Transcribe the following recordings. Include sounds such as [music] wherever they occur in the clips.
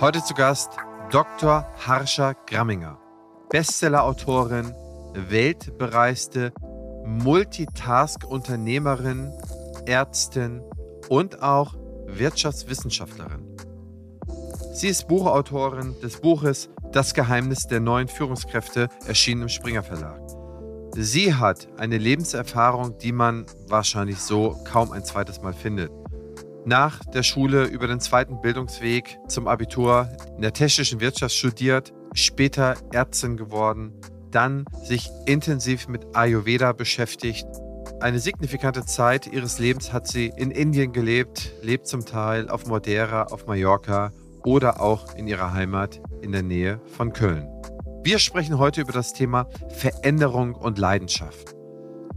Heute zu Gast Dr. Harsha Gramminger, Bestseller-Autorin, weltbereiste Multitask-Unternehmerin, Ärztin und auch Wirtschaftswissenschaftlerin. Sie ist Buchautorin des Buches Das Geheimnis der neuen Führungskräfte, erschienen im Springer Verlag. Sie hat eine Lebenserfahrung, die man wahrscheinlich so kaum ein zweites Mal findet. Nach der Schule über den zweiten Bildungsweg zum Abitur in der technischen Wirtschaft studiert, später Ärztin geworden, dann sich intensiv mit Ayurveda beschäftigt. Eine signifikante Zeit ihres Lebens hat sie in Indien gelebt, lebt zum Teil auf Madeira, auf Mallorca oder auch in ihrer Heimat in der Nähe von Köln. Wir sprechen heute über das Thema Veränderung und Leidenschaft.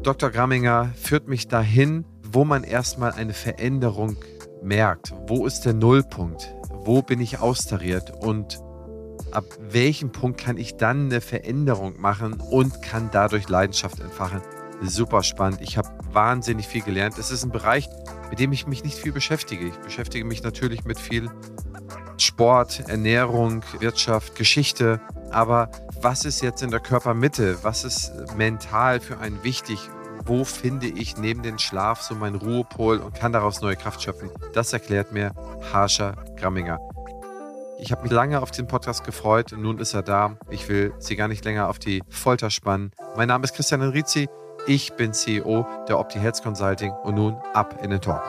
Dr. Gramminger führt mich dahin, wo man erstmal eine Veränderung merkt. Wo ist der Nullpunkt? Wo bin ich austariert? Und ab welchem Punkt kann ich dann eine Veränderung machen und kann dadurch Leidenschaft entfachen? Super spannend. Ich habe wahnsinnig viel gelernt. Es ist ein Bereich, mit dem ich mich nicht viel beschäftige. Ich beschäftige mich natürlich mit viel Sport, Ernährung, Wirtschaft, Geschichte. Aber was ist jetzt in der Körpermitte? Was ist mental für einen wichtig? Wo finde ich neben dem Schlaf so meinen Ruhepol und kann daraus neue Kraft schöpfen? Das erklärt mir Harsha Gramminger. Ich habe mich lange auf den Podcast gefreut. Nun ist er da. Ich will Sie gar nicht länger auf die Folter spannen. Mein Name ist Christian Enrizi. Ich bin CEO der Opti Health Consulting und nun ab in den Talk.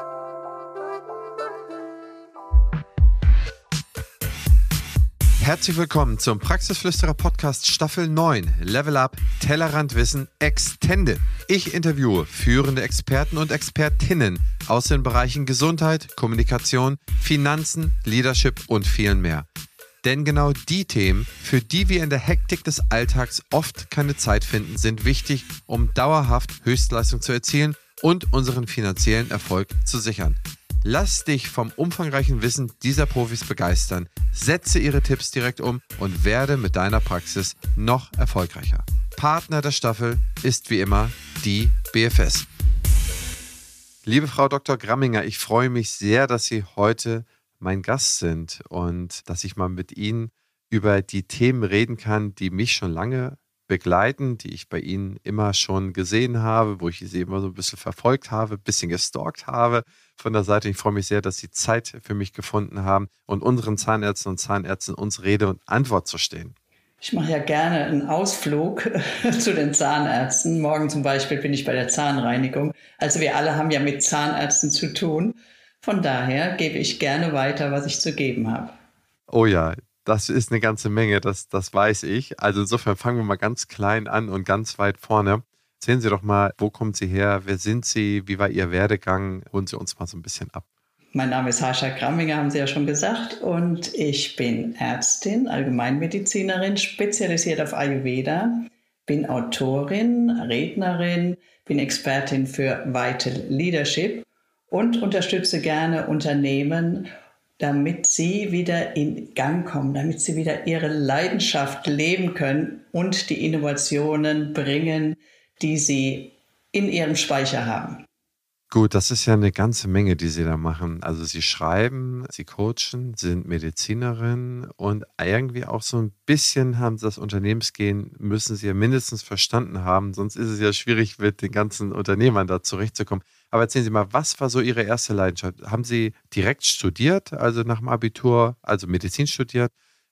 Herzlich willkommen zum Praxisflüsterer Podcast Staffel 9 Level Up Tellerrand Wissen Extended. Ich interviewe führende Experten und Expertinnen aus den Bereichen Gesundheit, Kommunikation, Finanzen, Leadership und vielen mehr. Denn genau die Themen, für die wir in der Hektik des Alltags oft keine Zeit finden, sind wichtig, um dauerhaft Höchstleistung zu erzielen und unseren finanziellen Erfolg zu sichern. Lass dich vom umfangreichen Wissen dieser Profis begeistern, setze ihre Tipps direkt um und werde mit deiner Praxis noch erfolgreicher. Partner der Staffel ist wie immer die BFS. Liebe Frau Dr. Gramminger, ich freue mich sehr, dass Sie heute mein Gast sind und dass ich mal mit Ihnen über die Themen reden kann, die mich schon lange begleiten, die ich bei Ihnen immer schon gesehen habe, wo ich Sie immer so ein bisschen verfolgt habe, ein bisschen gestalkt habe von der Seite. Ich freue mich sehr, dass Sie Zeit für mich gefunden haben und unseren Zahnärzten und Zahnärzten uns Rede und Antwort zu stehen. Ich mache ja gerne einen Ausflug [laughs] zu den Zahnärzten. Morgen zum Beispiel bin ich bei der Zahnreinigung. Also wir alle haben ja mit Zahnärzten zu tun. Von daher gebe ich gerne weiter, was ich zu geben habe. Oh ja, das ist eine ganze Menge, das, das weiß ich. Also insofern fangen wir mal ganz klein an und ganz weit vorne. Erzählen Sie doch mal, wo kommen Sie her? Wer sind Sie? Wie war Ihr Werdegang? Holen Sie uns mal so ein bisschen ab. Mein Name ist Harsha Kramminger, haben Sie ja schon gesagt. Und ich bin Ärztin, Allgemeinmedizinerin, spezialisiert auf Ayurveda. Bin Autorin, Rednerin, bin Expertin für Vital Leadership und unterstütze gerne Unternehmen damit sie wieder in Gang kommen, damit sie wieder ihre Leidenschaft leben können und die Innovationen bringen, die sie in ihrem Speicher haben. Gut, das ist ja eine ganze Menge, die Sie da machen. Also Sie schreiben, Sie coachen, sind Medizinerin und irgendwie auch so ein bisschen haben Sie das Unternehmensgehen, müssen Sie ja mindestens verstanden haben, sonst ist es ja schwierig, mit den ganzen Unternehmern da zurechtzukommen. Aber erzählen Sie mal, was war so Ihre erste Leidenschaft? Haben Sie direkt studiert, also nach dem Abitur, also Medizin studiert?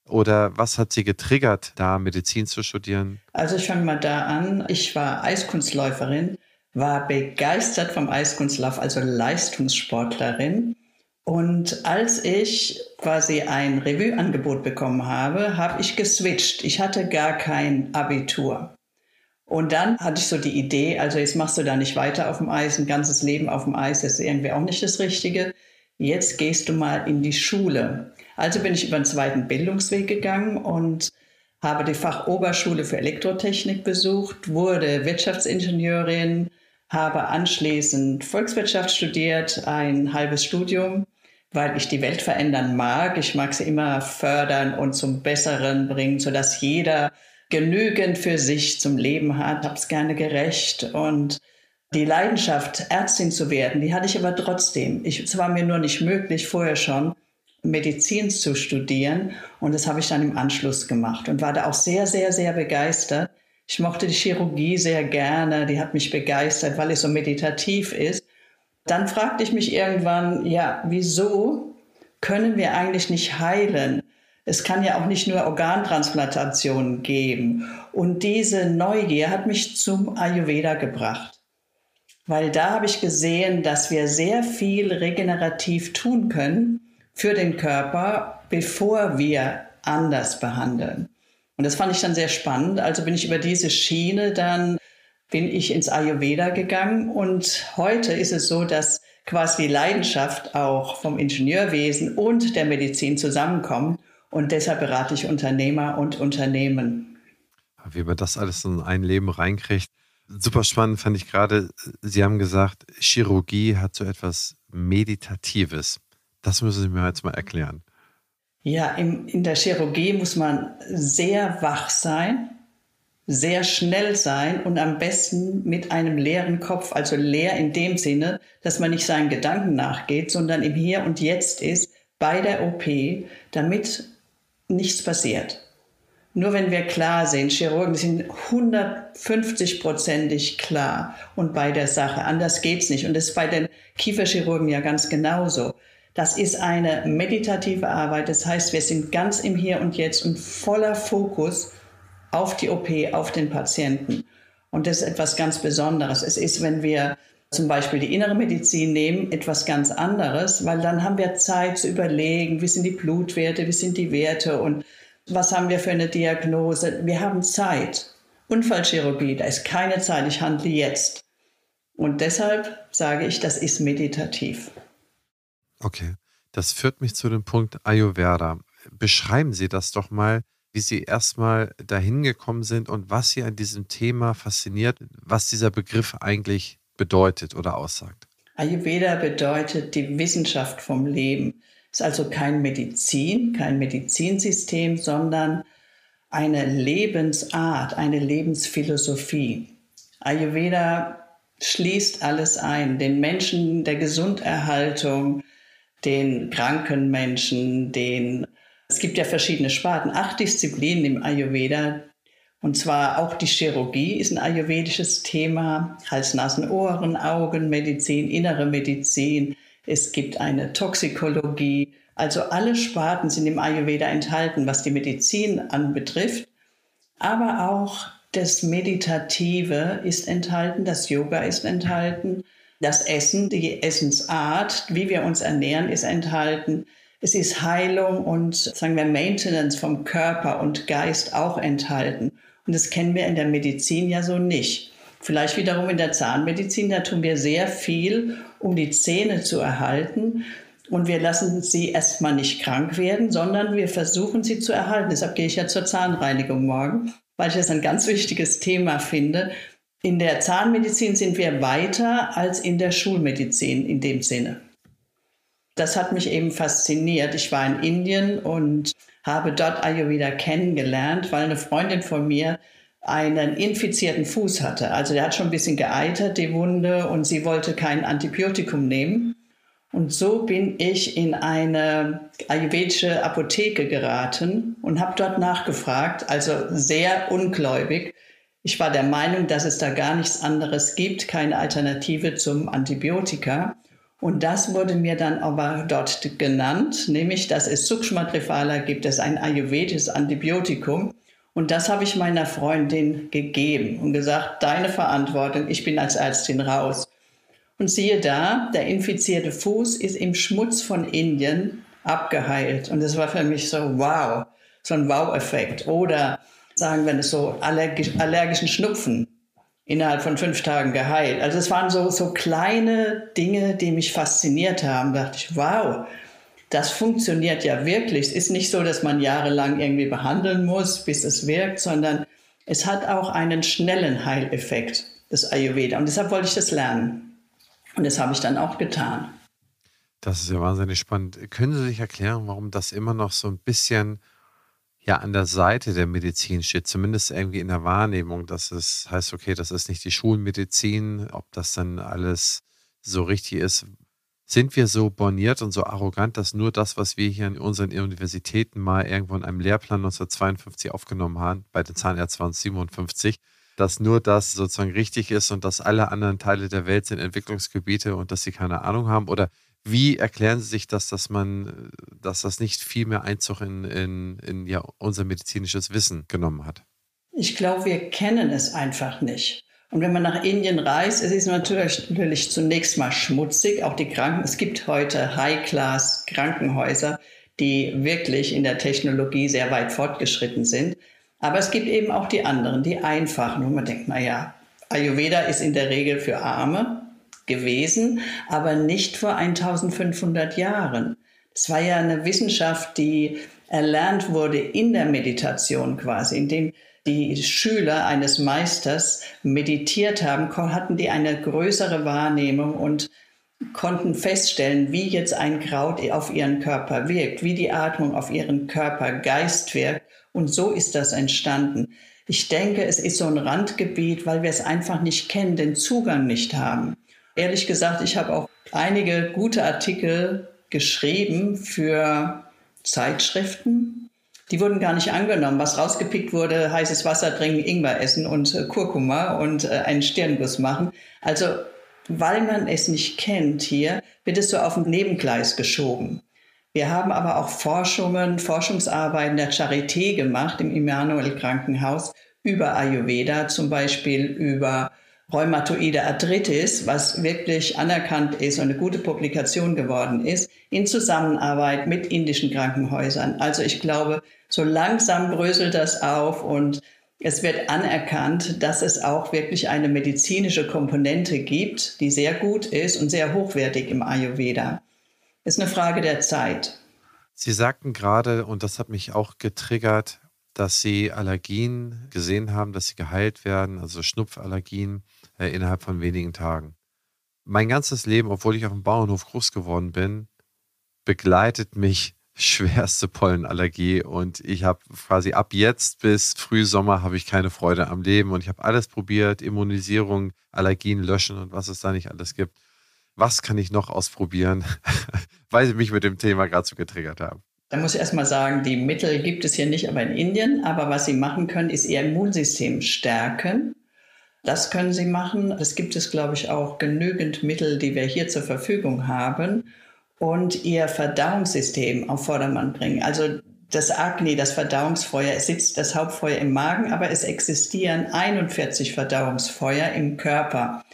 Oder was hat Sie getriggert, da Medizin zu studieren? Also ich fange mal da an. Ich war Eiskunstläuferin, war begeistert vom Eiskunstlauf, also Leistungssportlerin. Und als ich quasi ein Revue-Angebot bekommen habe, habe ich geswitcht. Ich hatte gar kein Abitur. Und dann hatte ich so die Idee, also jetzt machst du da nicht weiter auf dem Eis, ein ganzes Leben auf dem Eis ist irgendwie auch nicht das Richtige. Jetzt gehst du mal in die Schule. Also bin ich über den zweiten Bildungsweg gegangen und habe die Fachoberschule für Elektrotechnik besucht, wurde Wirtschaftsingenieurin, habe anschließend Volkswirtschaft studiert, ein halbes Studium, weil ich die Welt verändern mag. Ich mag sie immer fördern und zum Besseren bringen, sodass jeder genügend für sich zum Leben hat, habe es gerne gerecht und die Leidenschaft, Ärztin zu werden, die hatte ich aber trotzdem. Ich, es war mir nur nicht möglich vorher schon. Medizin zu studieren. Und das habe ich dann im Anschluss gemacht und war da auch sehr, sehr, sehr begeistert. Ich mochte die Chirurgie sehr gerne, die hat mich begeistert, weil es so meditativ ist. Dann fragte ich mich irgendwann, ja, wieso können wir eigentlich nicht heilen? Es kann ja auch nicht nur Organtransplantationen geben. Und diese Neugier hat mich zum Ayurveda gebracht. Weil da habe ich gesehen, dass wir sehr viel regenerativ tun können für den Körper, bevor wir anders behandeln. Und das fand ich dann sehr spannend. Also bin ich über diese Schiene dann, bin ich ins Ayurveda gegangen. Und heute ist es so, dass quasi die Leidenschaft auch vom Ingenieurwesen und der Medizin zusammenkommt. Und deshalb berate ich Unternehmer und Unternehmen. Wie man das alles in ein Leben reinkriegt. Super spannend fand ich gerade, Sie haben gesagt, Chirurgie hat so etwas Meditatives. Das müssen Sie mir jetzt mal erklären. Ja, in, in der Chirurgie muss man sehr wach sein, sehr schnell sein und am besten mit einem leeren Kopf, also leer in dem Sinne, dass man nicht seinen Gedanken nachgeht, sondern im Hier und Jetzt ist bei der OP, damit nichts passiert. Nur wenn wir klar sind, Chirurgen sind 150-prozentig klar und bei der Sache. Anders geht's nicht. Und das ist bei den Kieferchirurgen ja ganz genauso. Das ist eine meditative Arbeit. Das heißt, wir sind ganz im Hier und Jetzt und voller Fokus auf die OP, auf den Patienten. Und das ist etwas ganz Besonderes. Es ist, wenn wir zum Beispiel die innere Medizin nehmen, etwas ganz anderes, weil dann haben wir Zeit zu überlegen, wie sind die Blutwerte, wie sind die Werte und was haben wir für eine Diagnose. Wir haben Zeit. Unfallchirurgie, da ist keine Zeit, ich handle jetzt. Und deshalb sage ich, das ist meditativ. Okay, das führt mich zu dem Punkt Ayurveda. Beschreiben Sie das doch mal, wie Sie erstmal dahin gekommen sind und was Sie an diesem Thema fasziniert, was dieser Begriff eigentlich bedeutet oder aussagt? Ayurveda bedeutet die Wissenschaft vom Leben. Es ist also kein Medizin, kein Medizinsystem, sondern eine Lebensart, eine Lebensphilosophie. Ayurveda schließt alles ein, den Menschen der Gesunderhaltung, den kranken Menschen, den es gibt ja verschiedene Sparten, acht Disziplinen im Ayurveda, und zwar auch die Chirurgie ist ein ayurvedisches Thema, Hals, Nasen, Ohren, Augen, Medizin, innere Medizin. Es gibt eine Toxikologie. Also alle Sparten sind im Ayurveda enthalten, was die Medizin anbetrifft. Aber auch das Meditative ist enthalten, das Yoga ist enthalten, das Essen, die Essensart, wie wir uns ernähren, ist enthalten. Es ist Heilung und sagen wir Maintenance vom Körper und Geist auch enthalten. Und das kennen wir in der Medizin ja so nicht. Vielleicht wiederum in der Zahnmedizin, da tun wir sehr viel, um die Zähne zu erhalten. Und wir lassen sie erstmal nicht krank werden, sondern wir versuchen sie zu erhalten. Deshalb gehe ich ja zur Zahnreinigung morgen, weil ich das ein ganz wichtiges Thema finde. In der Zahnmedizin sind wir weiter als in der Schulmedizin in dem Sinne. Das hat mich eben fasziniert. Ich war in Indien und habe dort Ayurveda kennengelernt, weil eine Freundin von mir einen infizierten Fuß hatte. Also der hat schon ein bisschen geeitert, die Wunde, und sie wollte kein Antibiotikum nehmen. Und so bin ich in eine ayurvedische Apotheke geraten und habe dort nachgefragt, also sehr ungläubig. Ich war der Meinung, dass es da gar nichts anderes gibt, keine Alternative zum Antibiotika. Und das wurde mir dann aber dort genannt, nämlich dass es Sukshma Triphala gibt, es ein ayurvedisches Antibiotikum. Und das habe ich meiner Freundin gegeben und gesagt, deine Verantwortung, ich bin als Ärztin raus. Und siehe da, der infizierte Fuß ist im Schmutz von Indien abgeheilt. Und das war für mich so, wow, so ein Wow-Effekt. Oder sagen wir so allergisch, allergischen Schnupfen innerhalb von fünf Tagen geheilt. Also es waren so, so kleine Dinge, die mich fasziniert haben. Da dachte ich, wow, das funktioniert ja wirklich. Es ist nicht so, dass man jahrelang irgendwie behandeln muss, bis es wirkt, sondern es hat auch einen schnellen Heileffekt, das Ayurveda. Und deshalb wollte ich das lernen. Und das habe ich dann auch getan. Das ist ja wahnsinnig spannend. Können Sie sich erklären, warum das immer noch so ein bisschen ja an der Seite der Medizin steht, zumindest irgendwie in der Wahrnehmung, dass es heißt, okay, das ist nicht die Schulmedizin, ob das dann alles so richtig ist. Sind wir so borniert und so arrogant, dass nur das, was wir hier an unseren Universitäten mal irgendwo in einem Lehrplan 1952 aufgenommen haben, bei den Zahnärzten waren es 57, dass nur das sozusagen richtig ist und dass alle anderen Teile der Welt sind Entwicklungsgebiete und dass sie keine Ahnung haben? Oder wie erklären Sie sich das, dass man, dass das nicht viel mehr Einzug in, in, in ja, unser medizinisches Wissen genommen hat? Ich glaube, wir kennen es einfach nicht. Und wenn man nach Indien reist, es ist natürlich, natürlich zunächst mal schmutzig. Auch die Kranken, es gibt heute High-Class-Krankenhäuser, die wirklich in der Technologie sehr weit fortgeschritten sind. Aber es gibt eben auch die anderen, die einfachen, wo man denkt, na Ayurveda ist in der Regel für Arme gewesen, aber nicht vor 1500 Jahren. Es war ja eine Wissenschaft, die erlernt wurde in der Meditation quasi, indem die Schüler eines Meisters meditiert haben, hatten die eine größere Wahrnehmung und konnten feststellen, wie jetzt ein Kraut auf ihren Körper wirkt, wie die Atmung auf ihren Körper, Geist wirkt. Und so ist das entstanden. Ich denke, es ist so ein Randgebiet, weil wir es einfach nicht kennen, den Zugang nicht haben. Ehrlich gesagt, ich habe auch einige gute Artikel geschrieben für Zeitschriften. Die wurden gar nicht angenommen. Was rausgepickt wurde, heißes Wasser trinken, Ingwer essen und äh, Kurkuma und äh, einen Stirnguss machen. Also, weil man es nicht kennt hier, wird es so auf ein Nebengleis geschoben. Wir haben aber auch Forschungen, Forschungsarbeiten der Charité gemacht im Immanuel Krankenhaus über Ayurveda, zum Beispiel über rheumatoide Arthritis, was wirklich anerkannt ist und eine gute Publikation geworden ist, in Zusammenarbeit mit indischen Krankenhäusern. Also ich glaube, so langsam bröselt das auf und es wird anerkannt, dass es auch wirklich eine medizinische Komponente gibt, die sehr gut ist und sehr hochwertig im Ayurveda. Ist eine Frage der Zeit. Sie sagten gerade, und das hat mich auch getriggert, dass Sie Allergien gesehen haben, dass sie geheilt werden, also Schnupfallergien äh, innerhalb von wenigen Tagen. Mein ganzes Leben, obwohl ich auf dem Bauernhof groß geworden bin, begleitet mich [laughs] schwerste Pollenallergie und ich habe quasi ab jetzt bis Frühsommer habe ich keine Freude am Leben und ich habe alles probiert, Immunisierung, Allergien löschen und was es da nicht alles gibt. Was kann ich noch ausprobieren, [laughs] weil Sie mich mit dem Thema gerade so getriggert haben? Da muss ich erstmal sagen, die Mittel gibt es hier nicht, aber in Indien. Aber was Sie machen können, ist Ihr Immunsystem stärken. Das können Sie machen. Es gibt es, glaube ich, auch genügend Mittel, die wir hier zur Verfügung haben und Ihr Verdauungssystem auf Vordermann bringen. Also das Agni, das Verdauungsfeuer, sitzt das Hauptfeuer im Magen, aber es existieren 41 Verdauungsfeuer im Körper.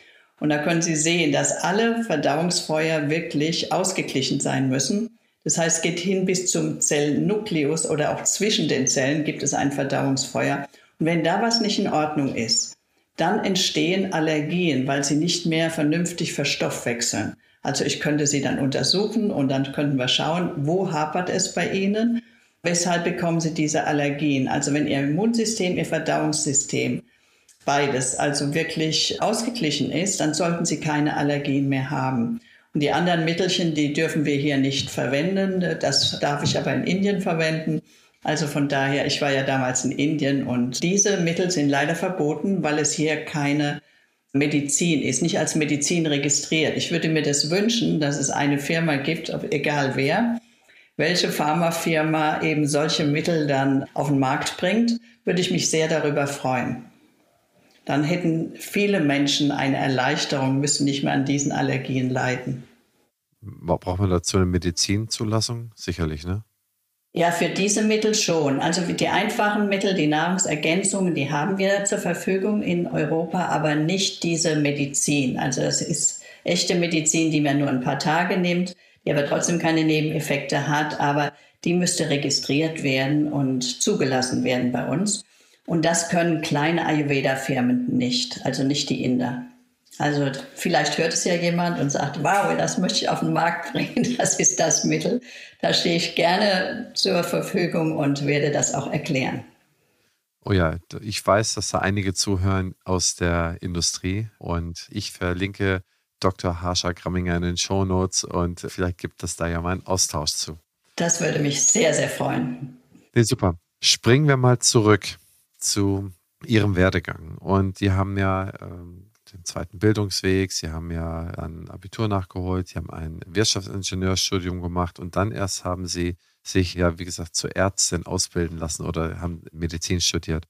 Und da können Sie sehen, dass alle Verdauungsfeuer wirklich ausgeglichen sein müssen. Das heißt, es geht hin bis zum Zellnukleus oder auch zwischen den Zellen gibt es ein Verdauungsfeuer. Und wenn da was nicht in Ordnung ist, dann entstehen Allergien, weil sie nicht mehr vernünftig verstoffwechseln. Also ich könnte sie dann untersuchen und dann könnten wir schauen, wo hapert es bei Ihnen, weshalb bekommen Sie diese Allergien. Also wenn Ihr Immunsystem, Ihr Verdauungssystem, beides also wirklich ausgeglichen ist, dann sollten Sie keine Allergien mehr haben. Und die anderen Mittelchen, die dürfen wir hier nicht verwenden. Das darf ich aber in Indien verwenden. Also von daher, ich war ja damals in Indien und diese Mittel sind leider verboten, weil es hier keine Medizin ist, nicht als Medizin registriert. Ich würde mir das wünschen, dass es eine Firma gibt, egal wer, welche Pharmafirma eben solche Mittel dann auf den Markt bringt, würde ich mich sehr darüber freuen. Dann hätten viele Menschen eine Erleichterung, müssen nicht mehr an diesen Allergien leiden. Braucht man dazu eine Medizinzulassung? Sicherlich, ne? Ja, für diese Mittel schon. Also die einfachen Mittel, die Nahrungsergänzungen, die haben wir zur Verfügung in Europa, aber nicht diese Medizin. Also das ist echte Medizin, die man nur ein paar Tage nimmt, die aber trotzdem keine Nebeneffekte hat, aber die müsste registriert werden und zugelassen werden bei uns. Und das können kleine Ayurveda-Firmen nicht, also nicht die Inder. Also vielleicht hört es ja jemand und sagt, wow, das möchte ich auf den Markt bringen, [laughs] das ist das Mittel. Da stehe ich gerne zur Verfügung und werde das auch erklären. Oh ja, ich weiß, dass da einige zuhören aus der Industrie und ich verlinke Dr. Harsha Gramminger in den Show Notes und vielleicht gibt es da ja mal einen Austausch zu. Das würde mich sehr, sehr freuen. Nee, super. Springen wir mal zurück zu Ihrem Werdegang. Und die haben ja den zweiten Bildungsweg, Sie haben ja ein Abitur nachgeholt, Sie haben ein Wirtschaftsingenieurstudium gemacht und dann erst haben Sie sich ja, wie gesagt, zur Ärztin ausbilden lassen oder haben Medizin studiert.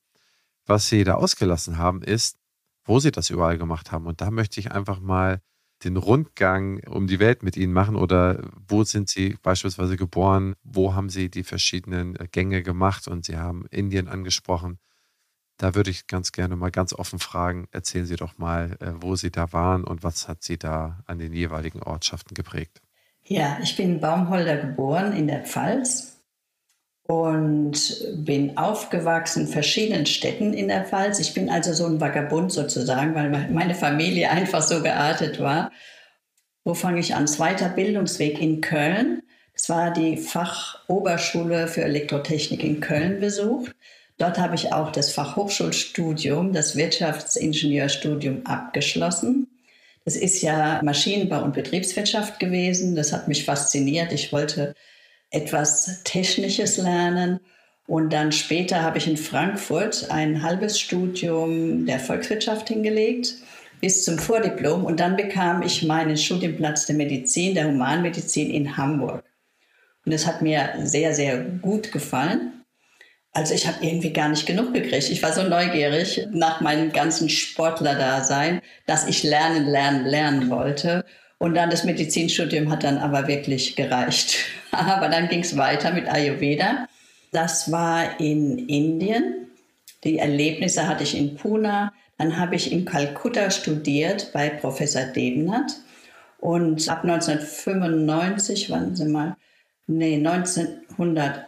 Was Sie da ausgelassen haben, ist, wo Sie das überall gemacht haben. Und da möchte ich einfach mal den Rundgang um die Welt mit Ihnen machen oder wo sind Sie beispielsweise geboren, wo haben Sie die verschiedenen Gänge gemacht und Sie haben Indien angesprochen. Da würde ich ganz gerne mal ganz offen fragen, erzählen Sie doch mal, äh, wo Sie da waren und was hat Sie da an den jeweiligen Ortschaften geprägt. Ja, ich bin in Baumholder geboren in der Pfalz und bin aufgewachsen in verschiedenen Städten in der Pfalz. Ich bin also so ein Vagabund sozusagen, weil meine Familie [laughs] einfach so geartet war. Wo fange ich an? Zweiter Bildungsweg in Köln. Das war die Fachoberschule für Elektrotechnik in Köln besucht. Dort habe ich auch das Fachhochschulstudium, das Wirtschaftsingenieurstudium abgeschlossen. Das ist ja Maschinenbau und Betriebswirtschaft gewesen. Das hat mich fasziniert. Ich wollte etwas Technisches lernen. Und dann später habe ich in Frankfurt ein halbes Studium der Volkswirtschaft hingelegt bis zum Vordiplom. Und dann bekam ich meinen Studienplatz der Medizin, der Humanmedizin in Hamburg. Und das hat mir sehr, sehr gut gefallen. Also ich habe irgendwie gar nicht genug gekriegt. Ich war so neugierig nach meinem ganzen Sportlerdasein, dass ich lernen, lernen, lernen wollte. Und dann das Medizinstudium hat dann aber wirklich gereicht. [laughs] aber dann ging es weiter mit Ayurveda. Das war in Indien. Die Erlebnisse hatte ich in Pune. Dann habe ich in Kalkutta studiert bei Professor Debenat. Und ab 1995, wann Sie mal, nee, 1900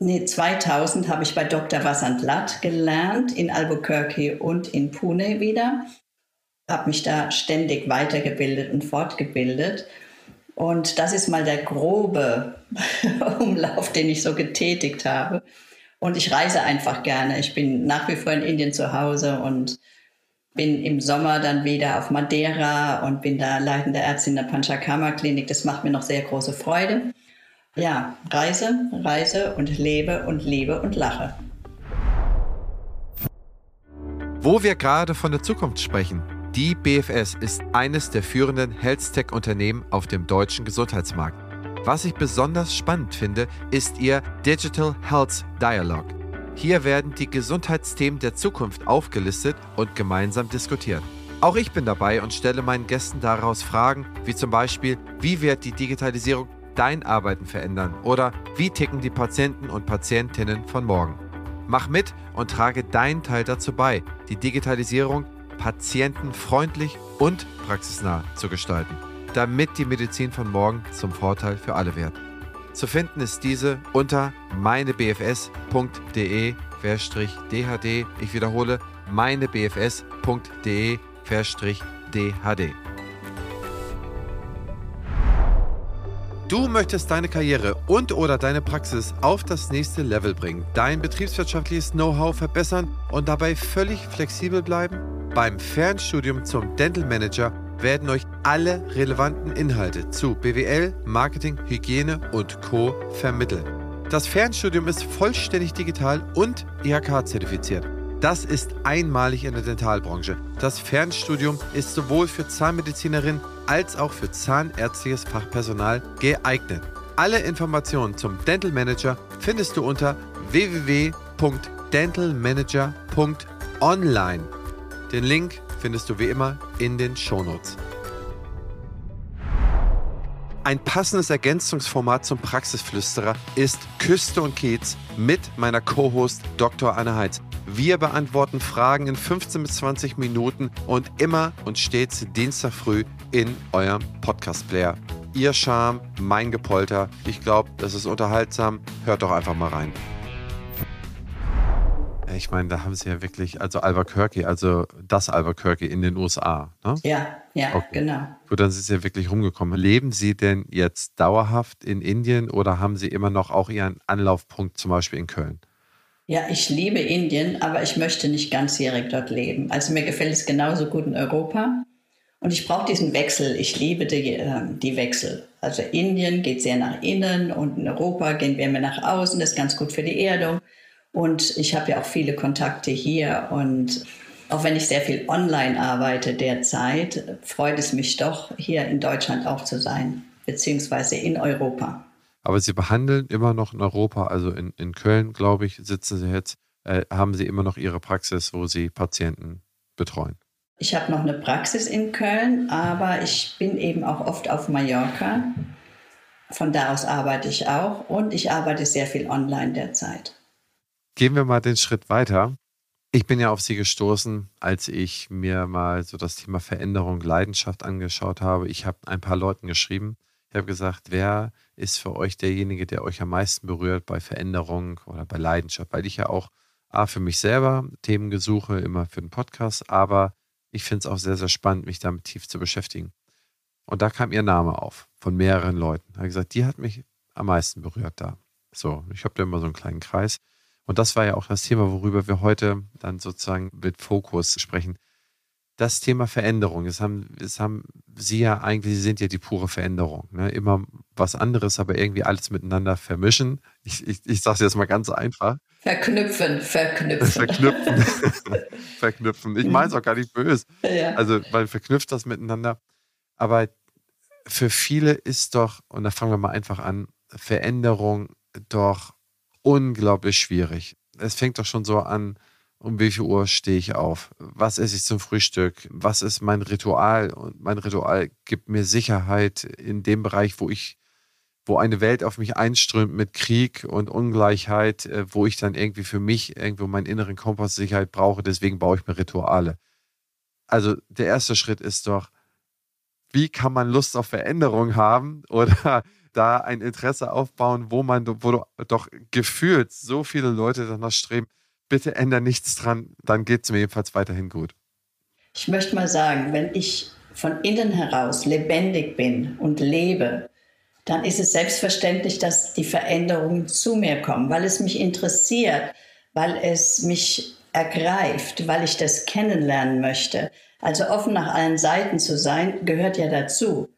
Nee, 2000 habe ich bei Dr. Vasant Lat gelernt, in Albuquerque und in Pune wieder. Habe mich da ständig weitergebildet und fortgebildet. Und das ist mal der grobe [laughs] Umlauf, den ich so getätigt habe. Und ich reise einfach gerne. Ich bin nach wie vor in Indien zu Hause und bin im Sommer dann wieder auf Madeira und bin da leitende Ärztin der Panchakarma Klinik. Das macht mir noch sehr große Freude ja, reise, reise und lebe und liebe und lache. Wo wir gerade von der Zukunft sprechen, die BFS ist eines der führenden Health-Tech-Unternehmen auf dem deutschen Gesundheitsmarkt. Was ich besonders spannend finde, ist ihr Digital Health Dialogue. Hier werden die Gesundheitsthemen der Zukunft aufgelistet und gemeinsam diskutiert. Auch ich bin dabei und stelle meinen Gästen daraus Fragen, wie zum Beispiel, wie wird die Digitalisierung dein Arbeiten verändern? Oder wie ticken die Patienten und Patientinnen von morgen? Mach mit und trage deinen Teil dazu bei, die Digitalisierung patientenfreundlich und praxisnah zu gestalten, damit die Medizin von morgen zum Vorteil für alle wird. Zu finden ist diese unter meinebfs.de-dhd. Ich wiederhole, meinebfs.de-dhd. Du möchtest deine Karriere und oder deine Praxis auf das nächste Level bringen, dein betriebswirtschaftliches Know-how verbessern und dabei völlig flexibel bleiben? Beim Fernstudium zum Dental Manager werden euch alle relevanten Inhalte zu BWL, Marketing, Hygiene und Co. vermittelt. Das Fernstudium ist vollständig digital und IHK-zertifiziert. Das ist einmalig in der Dentalbranche. Das Fernstudium ist sowohl für Zahnmedizinerinnen als auch für zahnärztliches Fachpersonal geeignet. Alle Informationen zum Dental Manager findest du unter www.dentalmanager.online. Den Link findest du wie immer in den Shownotes. Ein passendes Ergänzungsformat zum Praxisflüsterer ist Küste und Kiez mit meiner Co-Host Dr. Anne Heitz. Wir beantworten Fragen in 15 bis 20 Minuten und immer und stets Dienstag früh in eurem Podcast-Player. Ihr Charme, mein Gepolter. Ich glaube, das ist unterhaltsam. Hört doch einfach mal rein. Ich meine, da haben sie ja wirklich, also Albuquerque, also das Albuquerque in den USA. Ne? Ja, ja, okay. genau. Gut, dann sind sie ja wirklich rumgekommen. Leben Sie denn jetzt dauerhaft in Indien oder haben Sie immer noch auch Ihren Anlaufpunkt zum Beispiel in Köln? Ja, ich liebe Indien, aber ich möchte nicht ganzjährig dort leben. Also mir gefällt es genauso gut in Europa. Und ich brauche diesen Wechsel. Ich liebe die, äh, die Wechsel. Also Indien geht sehr nach innen und in Europa gehen wir mehr nach außen. Das ist ganz gut für die Erdung. Und ich habe ja auch viele Kontakte hier. Und Auch wenn ich sehr viel online arbeite derzeit, freut es mich doch, hier in Deutschland auch zu sein, beziehungsweise in Europa. Aber Sie behandeln immer noch in Europa, also in, in Köln, glaube ich, sitzen Sie jetzt, äh, haben Sie immer noch Ihre Praxis, wo Sie Patienten betreuen. Ich habe noch eine Praxis in Köln, aber ich bin eben auch oft auf Mallorca. Von da aus arbeite ich auch und ich arbeite sehr viel online derzeit. Gehen wir mal den Schritt weiter. Ich bin ja auf Sie gestoßen, als ich mir mal so das Thema Veränderung, Leidenschaft angeschaut habe. Ich habe ein paar Leuten geschrieben. Ich habe gesagt, wer ist für euch derjenige, der euch am meisten berührt bei Veränderung oder bei Leidenschaft? Weil ich ja auch A, für mich selber Themen gesuche, immer für den Podcast, aber ich finde es auch sehr, sehr spannend, mich damit tief zu beschäftigen. Und da kam ihr Name auf von mehreren Leuten. Er hat gesagt, die hat mich am meisten berührt da. So, ich habe da immer so einen kleinen Kreis. Und das war ja auch das Thema, worüber wir heute dann sozusagen mit Fokus sprechen. Das Thema Veränderung, das haben, das haben Sie ja eigentlich, Sie sind ja die pure Veränderung. Ne? Immer was anderes, aber irgendwie alles miteinander vermischen. Ich, ich, ich sage es jetzt mal ganz einfach. Verknüpfen, verknüpfen. Verknüpfen. [laughs] verknüpfen. Ich meine es auch gar nicht böse. Ja. Also, weil verknüpft das miteinander. Aber für viele ist doch, und da fangen wir mal einfach an, Veränderung doch unglaublich schwierig. Es fängt doch schon so an, um viel Uhr stehe ich auf? Was esse ich zum Frühstück? Was ist mein Ritual? Und mein Ritual gibt mir Sicherheit in dem Bereich, wo ich wo eine Welt auf mich einströmt mit Krieg und Ungleichheit, äh, wo ich dann irgendwie für mich irgendwo meinen inneren Kompass Sicherheit brauche. Deswegen baue ich mir Rituale. Also der erste Schritt ist doch, wie kann man Lust auf Veränderung haben [laughs] oder da ein Interesse aufbauen, wo man wo doch gefühlt so viele Leute danach streben, bitte ändere nichts dran, dann geht es mir jedenfalls weiterhin gut. Ich möchte mal sagen, wenn ich von innen heraus lebendig bin und lebe, dann ist es selbstverständlich, dass die Veränderungen zu mir kommen, weil es mich interessiert, weil es mich ergreift, weil ich das kennenlernen möchte. Also offen nach allen Seiten zu sein, gehört ja dazu.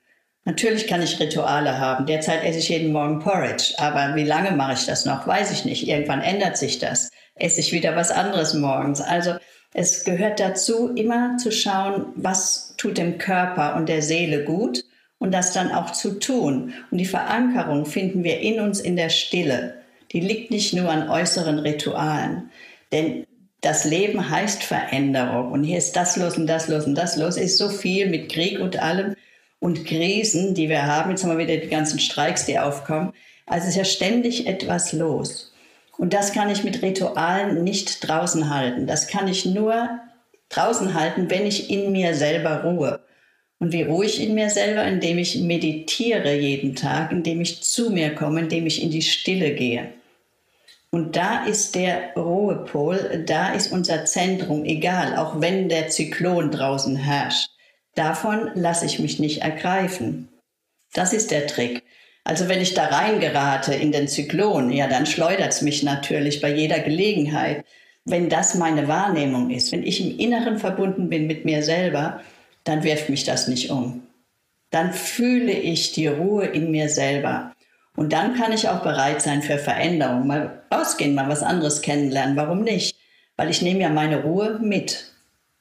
Natürlich kann ich Rituale haben. Derzeit esse ich jeden Morgen Porridge. Aber wie lange mache ich das noch? Weiß ich nicht. Irgendwann ändert sich das. Esse ich wieder was anderes morgens. Also es gehört dazu, immer zu schauen, was tut dem Körper und der Seele gut und das dann auch zu tun. Und die Verankerung finden wir in uns in der Stille. Die liegt nicht nur an äußeren Ritualen. Denn das Leben heißt Veränderung. Und hier ist das los und das los und das los. Ist so viel mit Krieg und allem und Krisen, die wir haben. Jetzt haben wir wieder die ganzen Streiks, die aufkommen. Also ist ja ständig etwas los. Und das kann ich mit Ritualen nicht draußen halten. Das kann ich nur draußen halten, wenn ich in mir selber ruhe. Und wie ruhe ich in mir selber? Indem ich meditiere jeden Tag, indem ich zu mir komme, indem ich in die Stille gehe. Und da ist der Ruhepol, da ist unser Zentrum, egal, auch wenn der Zyklon draußen herrscht. Davon lasse ich mich nicht ergreifen. Das ist der Trick. Also wenn ich da reingerate in den Zyklon, ja, dann schleudert es mich natürlich bei jeder Gelegenheit. Wenn das meine Wahrnehmung ist, wenn ich im Inneren verbunden bin mit mir selber, dann wirft mich das nicht um. Dann fühle ich die Ruhe in mir selber. Und dann kann ich auch bereit sein für Veränderung. Mal rausgehen, mal was anderes kennenlernen. Warum nicht? Weil ich nehme ja meine Ruhe mit.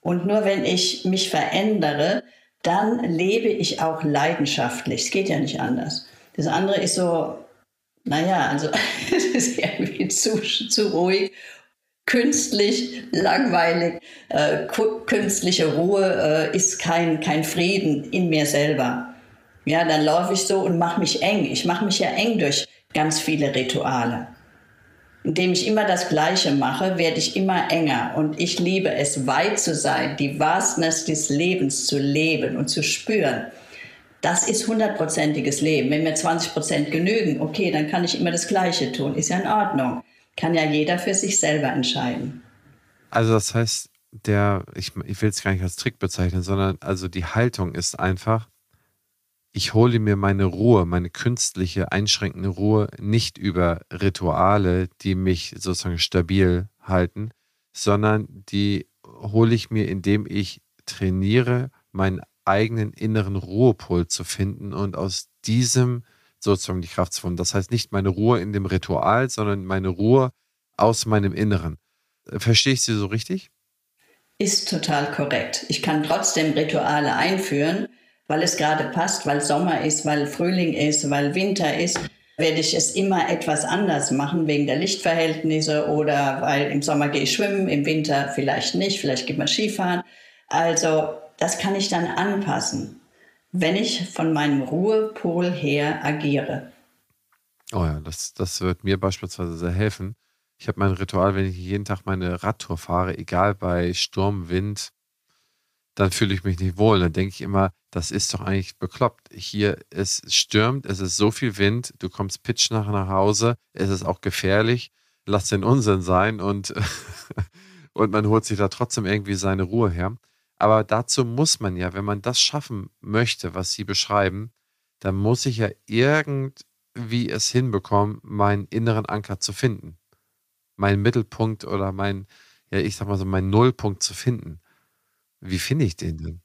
Und nur wenn ich mich verändere, dann lebe ich auch leidenschaftlich. Es geht ja nicht anders. Das andere ist so, naja, also [laughs] es ist irgendwie zu, zu ruhig künstlich, langweilig, äh, künstliche Ruhe äh, ist kein, kein Frieden in mir selber. Ja, dann laufe ich so und mache mich eng. Ich mache mich ja eng durch ganz viele Rituale. Indem ich immer das Gleiche mache, werde ich immer enger. Und ich liebe es, weit zu sein, die Vastness des Lebens zu leben und zu spüren. Das ist hundertprozentiges Leben. Wenn mir 20 Prozent genügen, okay, dann kann ich immer das Gleiche tun. Ist ja in Ordnung kann ja jeder für sich selber entscheiden. Also das heißt, der, ich, ich will es gar nicht als Trick bezeichnen, sondern also die Haltung ist einfach, ich hole mir meine Ruhe, meine künstliche, einschränkende Ruhe nicht über Rituale, die mich sozusagen stabil halten, sondern die hole ich mir, indem ich trainiere, meinen eigenen inneren Ruhepol zu finden und aus diesem sozusagen die Kraft zu finden. Das heißt nicht meine Ruhe in dem Ritual, sondern meine Ruhe aus meinem Inneren. Verstehe ich Sie so richtig? ist total korrekt. Ich kann trotzdem Rituale einführen, weil es gerade passt, weil Sommer ist, weil Frühling ist, weil Winter ist werde ich es immer etwas anders machen wegen der Lichtverhältnisse oder weil im Sommer gehe ich schwimmen, im Winter vielleicht nicht, vielleicht geht man Skifahren. Also das kann ich dann anpassen, wenn ich von meinem Ruhepol her agiere. Oh ja, das, das wird mir beispielsweise sehr helfen. Ich habe mein Ritual, wenn ich jeden Tag meine Radtour fahre, egal bei Sturm, Wind, dann fühle ich mich nicht wohl. Dann denke ich immer, das ist doch eigentlich bekloppt. Hier, es stürmt, es ist so viel Wind, du kommst pitch nach, nach Hause, es ist auch gefährlich, lass den Unsinn sein und, [laughs] und man holt sich da trotzdem irgendwie seine Ruhe her. Aber dazu muss man ja, wenn man das schaffen möchte, was Sie beschreiben, dann muss ich ja irgendwie es hinbekommen, meinen inneren Anker zu finden. Meinen Mittelpunkt oder mein, ja, ich sag mal so, meinen Nullpunkt zu finden. Wie finde ich den denn?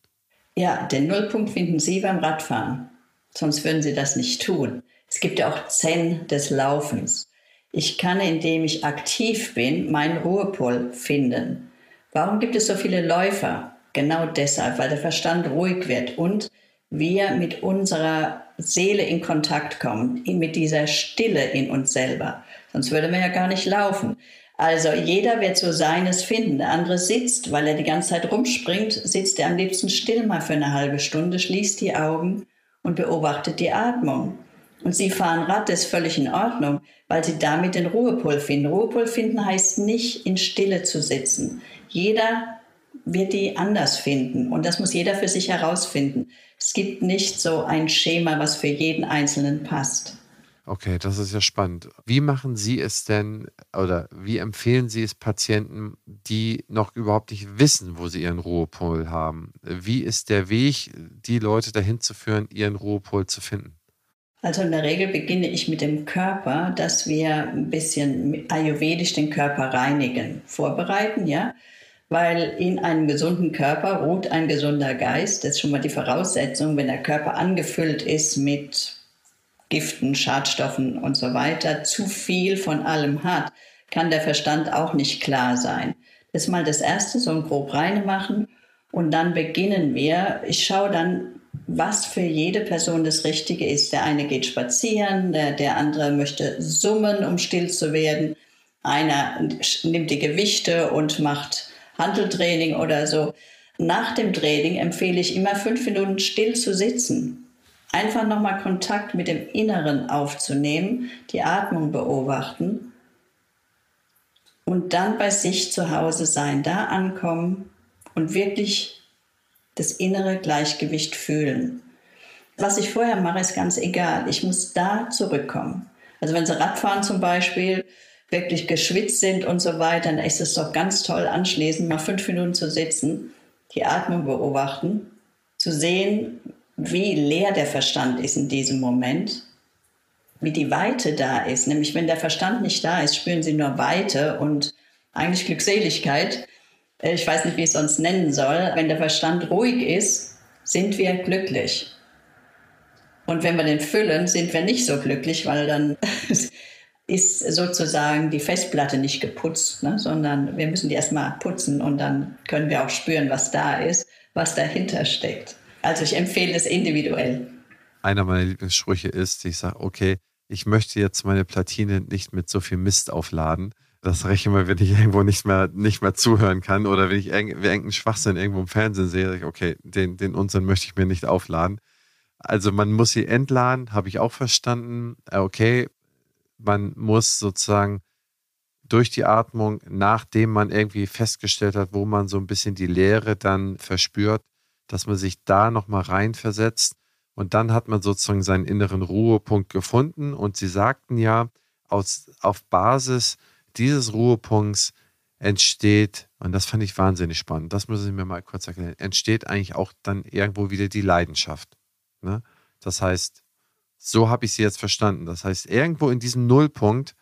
Ja, den Nullpunkt finden Sie beim Radfahren. Sonst würden Sie das nicht tun. Es gibt ja auch Zen des Laufens. Ich kann, indem ich aktiv bin, meinen Ruhepol finden. Warum gibt es so viele Läufer? Genau deshalb, weil der Verstand ruhig wird und wir mit unserer Seele in Kontakt kommen, mit dieser Stille in uns selber. Sonst würde man ja gar nicht laufen. Also jeder wird so seines finden. Der andere sitzt, weil er die ganze Zeit rumspringt, sitzt er am liebsten still mal für eine halbe Stunde, schließt die Augen und beobachtet die Atmung. Und sie fahren Rad, das ist völlig in Ordnung, weil sie damit den Ruhepol finden. Ruhepol finden heißt nicht in Stille zu sitzen. Jeder wird die anders finden und das muss jeder für sich herausfinden. Es gibt nicht so ein Schema, was für jeden Einzelnen passt. Okay, das ist ja spannend. Wie machen Sie es denn oder wie empfehlen Sie es Patienten, die noch überhaupt nicht wissen, wo sie ihren Ruhepol haben? Wie ist der Weg, die Leute dahin zu führen, ihren Ruhepol zu finden? Also in der Regel beginne ich mit dem Körper, dass wir ein bisschen ayurvedisch den Körper reinigen, vorbereiten, ja. Weil in einem gesunden Körper ruht ein gesunder Geist. Das ist schon mal die Voraussetzung, wenn der Körper angefüllt ist mit Giften, Schadstoffen und so weiter zu viel von allem hat, kann der Verstand auch nicht klar sein. Das ist mal das Erste, so ein grob reine machen und dann beginnen wir. Ich schaue dann, was für jede Person das Richtige ist. Der eine geht spazieren, der, der andere möchte summen, um still zu werden. Einer nimmt die Gewichte und macht Handeltraining oder so. Nach dem Training empfehle ich immer fünf Minuten still zu sitzen Einfach nochmal Kontakt mit dem Inneren aufzunehmen, die Atmung beobachten und dann bei sich zu Hause sein, da ankommen und wirklich das innere Gleichgewicht fühlen. Was ich vorher mache, ist ganz egal. Ich muss da zurückkommen. Also wenn Sie Radfahren zum Beispiel wirklich geschwitzt sind und so weiter, dann ist es doch ganz toll, anschließend mal fünf Minuten zu sitzen, die Atmung beobachten, zu sehen, wie leer der Verstand ist in diesem Moment, wie die Weite da ist. Nämlich wenn der Verstand nicht da ist, spüren sie nur Weite und eigentlich Glückseligkeit. Äh, ich weiß nicht, wie ich es sonst nennen soll. Wenn der Verstand ruhig ist, sind wir glücklich. Und wenn wir den füllen, sind wir nicht so glücklich, weil dann [laughs] ist sozusagen die Festplatte nicht geputzt, ne? sondern wir müssen die erstmal putzen und dann können wir auch spüren, was da ist, was dahinter steckt. Also ich empfehle es individuell. Einer meiner Lieblingssprüche ist, ich sage, okay, ich möchte jetzt meine Platine nicht mit so viel Mist aufladen. Das ich immer, wenn ich irgendwo nicht mehr, nicht mehr zuhören kann oder wenn ich irgendeinen Schwachsinn irgendwo im Fernsehen sehe, okay, den, den Unsinn möchte ich mir nicht aufladen. Also man muss sie entladen, habe ich auch verstanden. Äh, okay, man muss sozusagen durch die Atmung, nachdem man irgendwie festgestellt hat, wo man so ein bisschen die Leere dann verspürt, dass man sich da nochmal reinversetzt und dann hat man sozusagen seinen inneren Ruhepunkt gefunden und sie sagten ja, aus, auf Basis dieses Ruhepunkts entsteht, und das fand ich wahnsinnig spannend, das müssen Sie mir mal kurz erklären, entsteht eigentlich auch dann irgendwo wieder die Leidenschaft. Ne? Das heißt, so habe ich sie jetzt verstanden. Das heißt, irgendwo in diesem Nullpunkt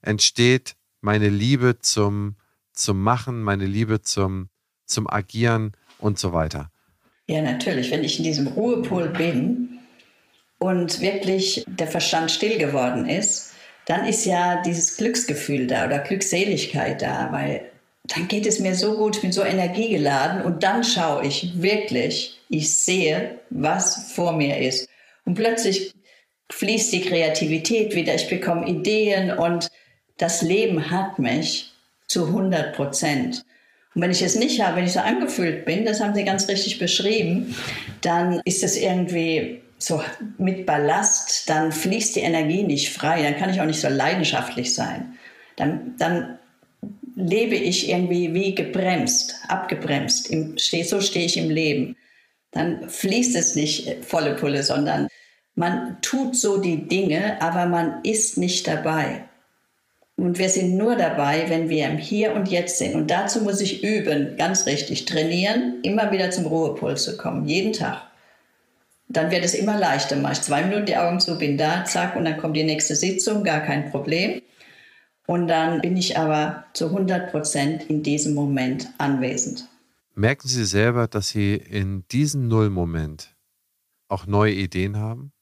entsteht meine Liebe zum, zum Machen, meine Liebe zum, zum Agieren und so weiter. Ja, natürlich. Wenn ich in diesem Ruhepol bin und wirklich der Verstand still geworden ist, dann ist ja dieses Glücksgefühl da oder Glückseligkeit da, weil dann geht es mir so gut, ich bin so energiegeladen und dann schaue ich wirklich, ich sehe, was vor mir ist. Und plötzlich fließt die Kreativität wieder, ich bekomme Ideen und das Leben hat mich zu 100 Prozent. Und wenn ich es nicht habe, wenn ich so angefühlt bin, das haben Sie ganz richtig beschrieben, dann ist es irgendwie so mit Ballast, dann fließt die Energie nicht frei, dann kann ich auch nicht so leidenschaftlich sein. Dann, dann lebe ich irgendwie wie gebremst, abgebremst. Im, so stehe ich im Leben. Dann fließt es nicht volle Pulle, sondern man tut so die Dinge, aber man ist nicht dabei. Und wir sind nur dabei, wenn wir im Hier und Jetzt sind. Und dazu muss ich üben, ganz richtig, trainieren, immer wieder zum Ruhepuls zu kommen, jeden Tag. Dann wird es immer leichter. Mache ich zwei Minuten die Augen zu, bin da, zack, und dann kommt die nächste Sitzung, gar kein Problem. Und dann bin ich aber zu 100 Prozent in diesem Moment anwesend. Merken Sie selber, dass Sie in diesem Nullmoment auch neue Ideen haben?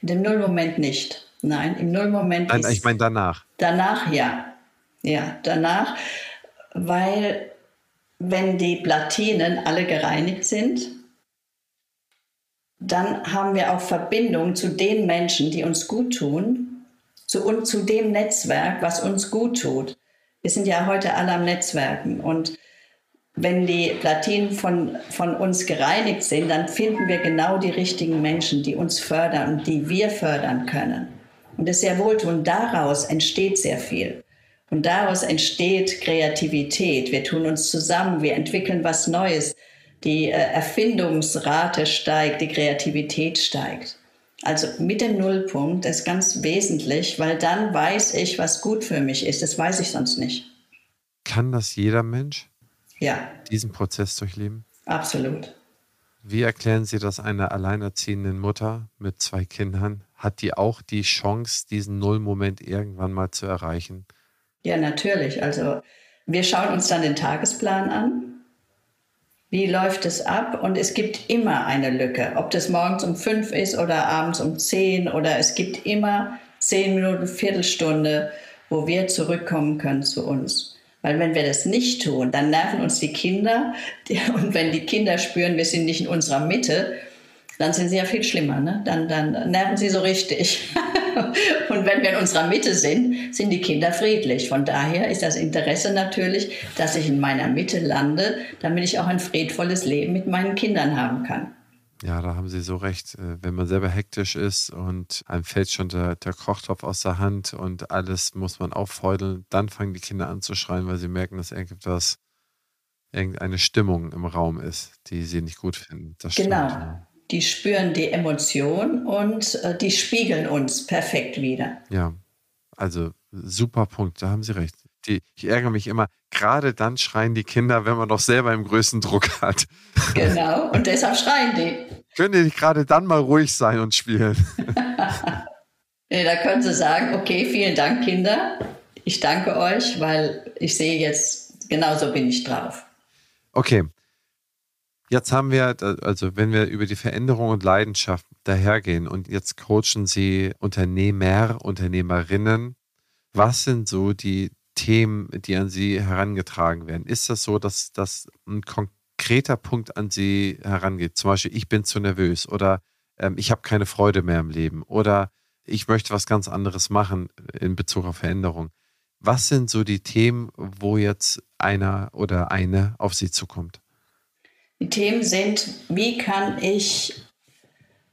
In dem Nullmoment nicht. Nein, im Nullmoment. Nein, ich meine danach. Danach ja. Ja, danach, weil wenn die Platinen alle gereinigt sind, dann haben wir auch Verbindung zu den Menschen, die uns gut tun, zu, und zu dem Netzwerk, was uns gut tut. Wir sind ja heute alle am Netzwerken und wenn die Platinen von, von uns gereinigt sind, dann finden wir genau die richtigen Menschen, die uns fördern und die wir fördern können. Und das ist sehr wohltuend. Daraus entsteht sehr viel. Und daraus entsteht Kreativität. Wir tun uns zusammen, wir entwickeln was Neues. Die äh, Erfindungsrate steigt, die Kreativität steigt. Also mit dem Nullpunkt ist ganz wesentlich, weil dann weiß ich, was gut für mich ist. Das weiß ich sonst nicht. Kann das jeder Mensch? Ja. Diesen Prozess durchleben? Absolut. Wie erklären Sie das einer alleinerziehenden Mutter mit zwei Kindern? Hat die auch die Chance, diesen Nullmoment irgendwann mal zu erreichen? Ja, natürlich. Also wir schauen uns dann den Tagesplan an. Wie läuft es ab? Und es gibt immer eine Lücke. Ob das morgens um fünf ist oder abends um zehn oder es gibt immer zehn Minuten, Viertelstunde, wo wir zurückkommen können zu uns. Weil wenn wir das nicht tun, dann nerven uns die Kinder. [laughs] Und wenn die Kinder spüren, wir sind nicht in unserer Mitte, dann sind sie ja viel schlimmer. Ne? Dann, dann nerven sie so richtig. [laughs] Und wenn wir in unserer Mitte sind, sind die Kinder friedlich. Von daher ist das Interesse natürlich, dass ich in meiner Mitte lande, damit ich auch ein friedvolles Leben mit meinen Kindern haben kann. Ja, da haben Sie so recht. Äh, wenn man selber hektisch ist und einem fällt schon der, der Kochtopf aus der Hand und alles muss man auffeudeln, dann fangen die Kinder an zu schreien, weil sie merken, dass irgendetwas, irgendeine Stimmung im Raum ist, die sie nicht gut finden. Das genau. Stimmt. Die spüren die Emotion und äh, die spiegeln uns perfekt wieder. Ja, also super Punkt, da haben Sie recht. Die, ich ärgere mich immer, gerade dann schreien die Kinder, wenn man doch selber im größten Druck hat. Genau, und deshalb schreien die. Können die gerade dann mal ruhig sein und spielen? [laughs] nee, da können sie sagen, okay, vielen Dank, Kinder. Ich danke euch, weil ich sehe jetzt, genauso bin ich drauf. Okay. Jetzt haben wir, also wenn wir über die Veränderung und Leidenschaft dahergehen und jetzt coachen Sie Unternehmer, Unternehmerinnen, was sind so die Themen, die an Sie herangetragen werden? Ist das so, dass das ein konkreter Punkt an Sie herangeht? Zum Beispiel, ich bin zu nervös oder ähm, ich habe keine Freude mehr im Leben oder ich möchte was ganz anderes machen in Bezug auf Veränderung. Was sind so die Themen, wo jetzt einer oder eine auf Sie zukommt? Die Themen sind, wie kann ich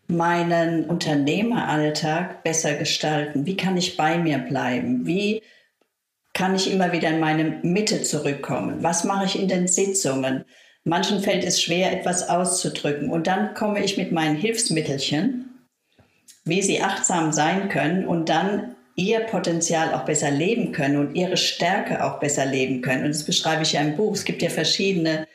meinen Unternehmeralltag besser gestalten? Wie kann ich bei mir bleiben? Wie kann ich immer wieder in meine Mitte zurückkommen? Was mache ich in den Sitzungen? Manchen fällt es schwer, etwas auszudrücken. Und dann komme ich mit meinen Hilfsmittelchen, wie sie achtsam sein können und dann ihr Potenzial auch besser leben können und ihre Stärke auch besser leben können. Und das beschreibe ich ja im Buch. Es gibt ja verschiedene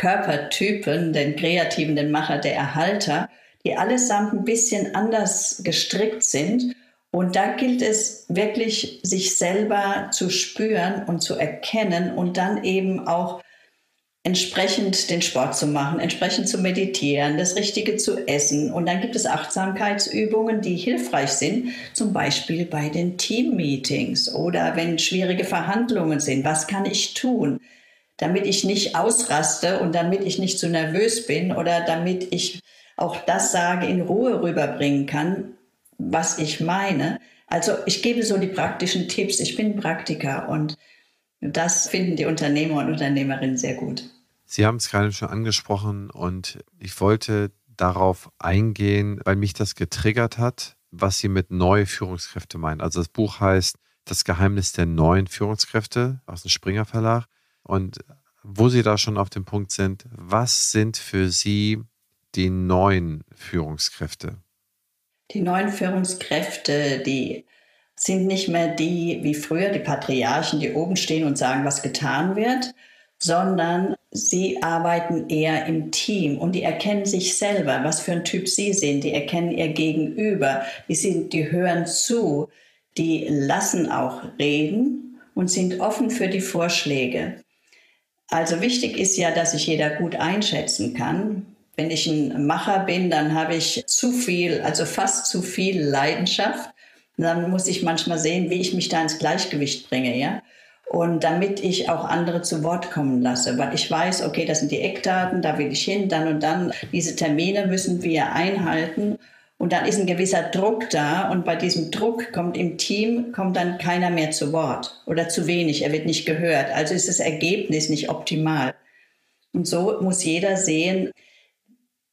Körpertypen, den Kreativen, den Macher, der Erhalter, die allesamt ein bisschen anders gestrickt sind und da gilt es wirklich, sich selber zu spüren und zu erkennen und dann eben auch entsprechend den Sport zu machen, entsprechend zu meditieren, das Richtige zu essen. Und dann gibt es Achtsamkeitsübungen, die hilfreich sind, zum Beispiel bei den Teammeetings oder wenn schwierige Verhandlungen sind. Was kann ich tun? Damit ich nicht ausraste und damit ich nicht zu nervös bin oder damit ich auch das sage, in Ruhe rüberbringen kann, was ich meine. Also ich gebe so die praktischen Tipps. Ich bin Praktiker und das finden die Unternehmer und Unternehmerinnen sehr gut. Sie haben es gerade schon angesprochen und ich wollte darauf eingehen, weil mich das getriggert hat, was Sie mit neue Führungskräfte meinen. Also das Buch heißt Das Geheimnis der neuen Führungskräfte aus dem Springer Verlag. Und wo Sie da schon auf dem Punkt sind, was sind für Sie die neuen Führungskräfte? Die neuen Führungskräfte, die sind nicht mehr die wie früher, die Patriarchen, die oben stehen und sagen, was getan wird, sondern sie arbeiten eher im Team und die erkennen sich selber, was für ein Typ sie sind, die erkennen ihr Gegenüber, die, sind, die hören zu, die lassen auch reden und sind offen für die Vorschläge. Also wichtig ist ja, dass sich jeder gut einschätzen kann. Wenn ich ein Macher bin, dann habe ich zu viel, also fast zu viel Leidenschaft. Dann muss ich manchmal sehen, wie ich mich da ins Gleichgewicht bringe, ja. Und damit ich auch andere zu Wort kommen lasse, weil ich weiß, okay, das sind die Eckdaten, da will ich hin, dann und dann. Diese Termine müssen wir einhalten. Und dann ist ein gewisser Druck da und bei diesem Druck kommt im Team, kommt dann keiner mehr zu Wort oder zu wenig, er wird nicht gehört. Also ist das Ergebnis nicht optimal. Und so muss jeder sehen,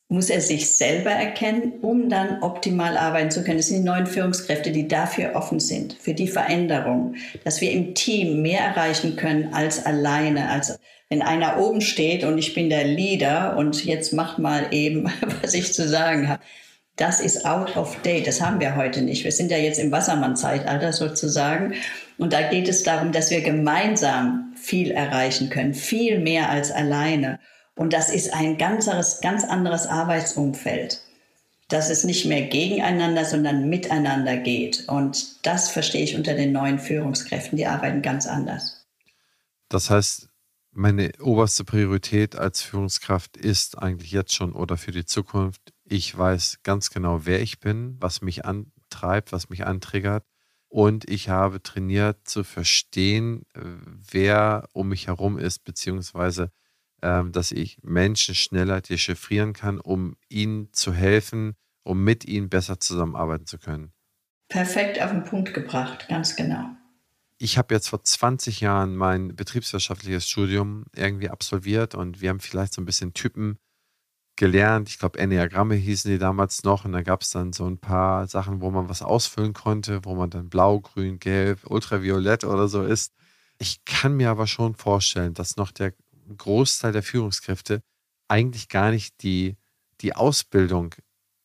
muss er sich selber erkennen, um dann optimal arbeiten zu können. Das sind die neuen Führungskräfte, die dafür offen sind, für die Veränderung, dass wir im Team mehr erreichen können als alleine. Als wenn einer oben steht und ich bin der Leader und jetzt macht mal eben, [laughs] was ich zu sagen habe. Das ist out of date. Das haben wir heute nicht. Wir sind ja jetzt im Wassermann-Zeitalter sozusagen. Und da geht es darum, dass wir gemeinsam viel erreichen können, viel mehr als alleine. Und das ist ein ganzes, ganz anderes Arbeitsumfeld, dass es nicht mehr gegeneinander, sondern miteinander geht. Und das verstehe ich unter den neuen Führungskräften. Die arbeiten ganz anders. Das heißt, meine oberste Priorität als Führungskraft ist eigentlich jetzt schon oder für die Zukunft, ich weiß ganz genau, wer ich bin, was mich antreibt, was mich antriggert. Und ich habe trainiert zu verstehen, äh, wer um mich herum ist, beziehungsweise ähm, dass ich Menschen schneller dechiffrieren kann, um ihnen zu helfen, um mit ihnen besser zusammenarbeiten zu können. Perfekt auf den Punkt gebracht, ganz genau. Ich habe jetzt vor 20 Jahren mein betriebswirtschaftliches Studium irgendwie absolviert und wir haben vielleicht so ein bisschen Typen gelernt. Ich glaube, Enneagramme hießen die damals noch und da gab es dann so ein paar Sachen, wo man was ausfüllen konnte, wo man dann blau, grün, gelb, ultraviolett oder so ist. Ich kann mir aber schon vorstellen, dass noch der Großteil der Führungskräfte eigentlich gar nicht die, die Ausbildung,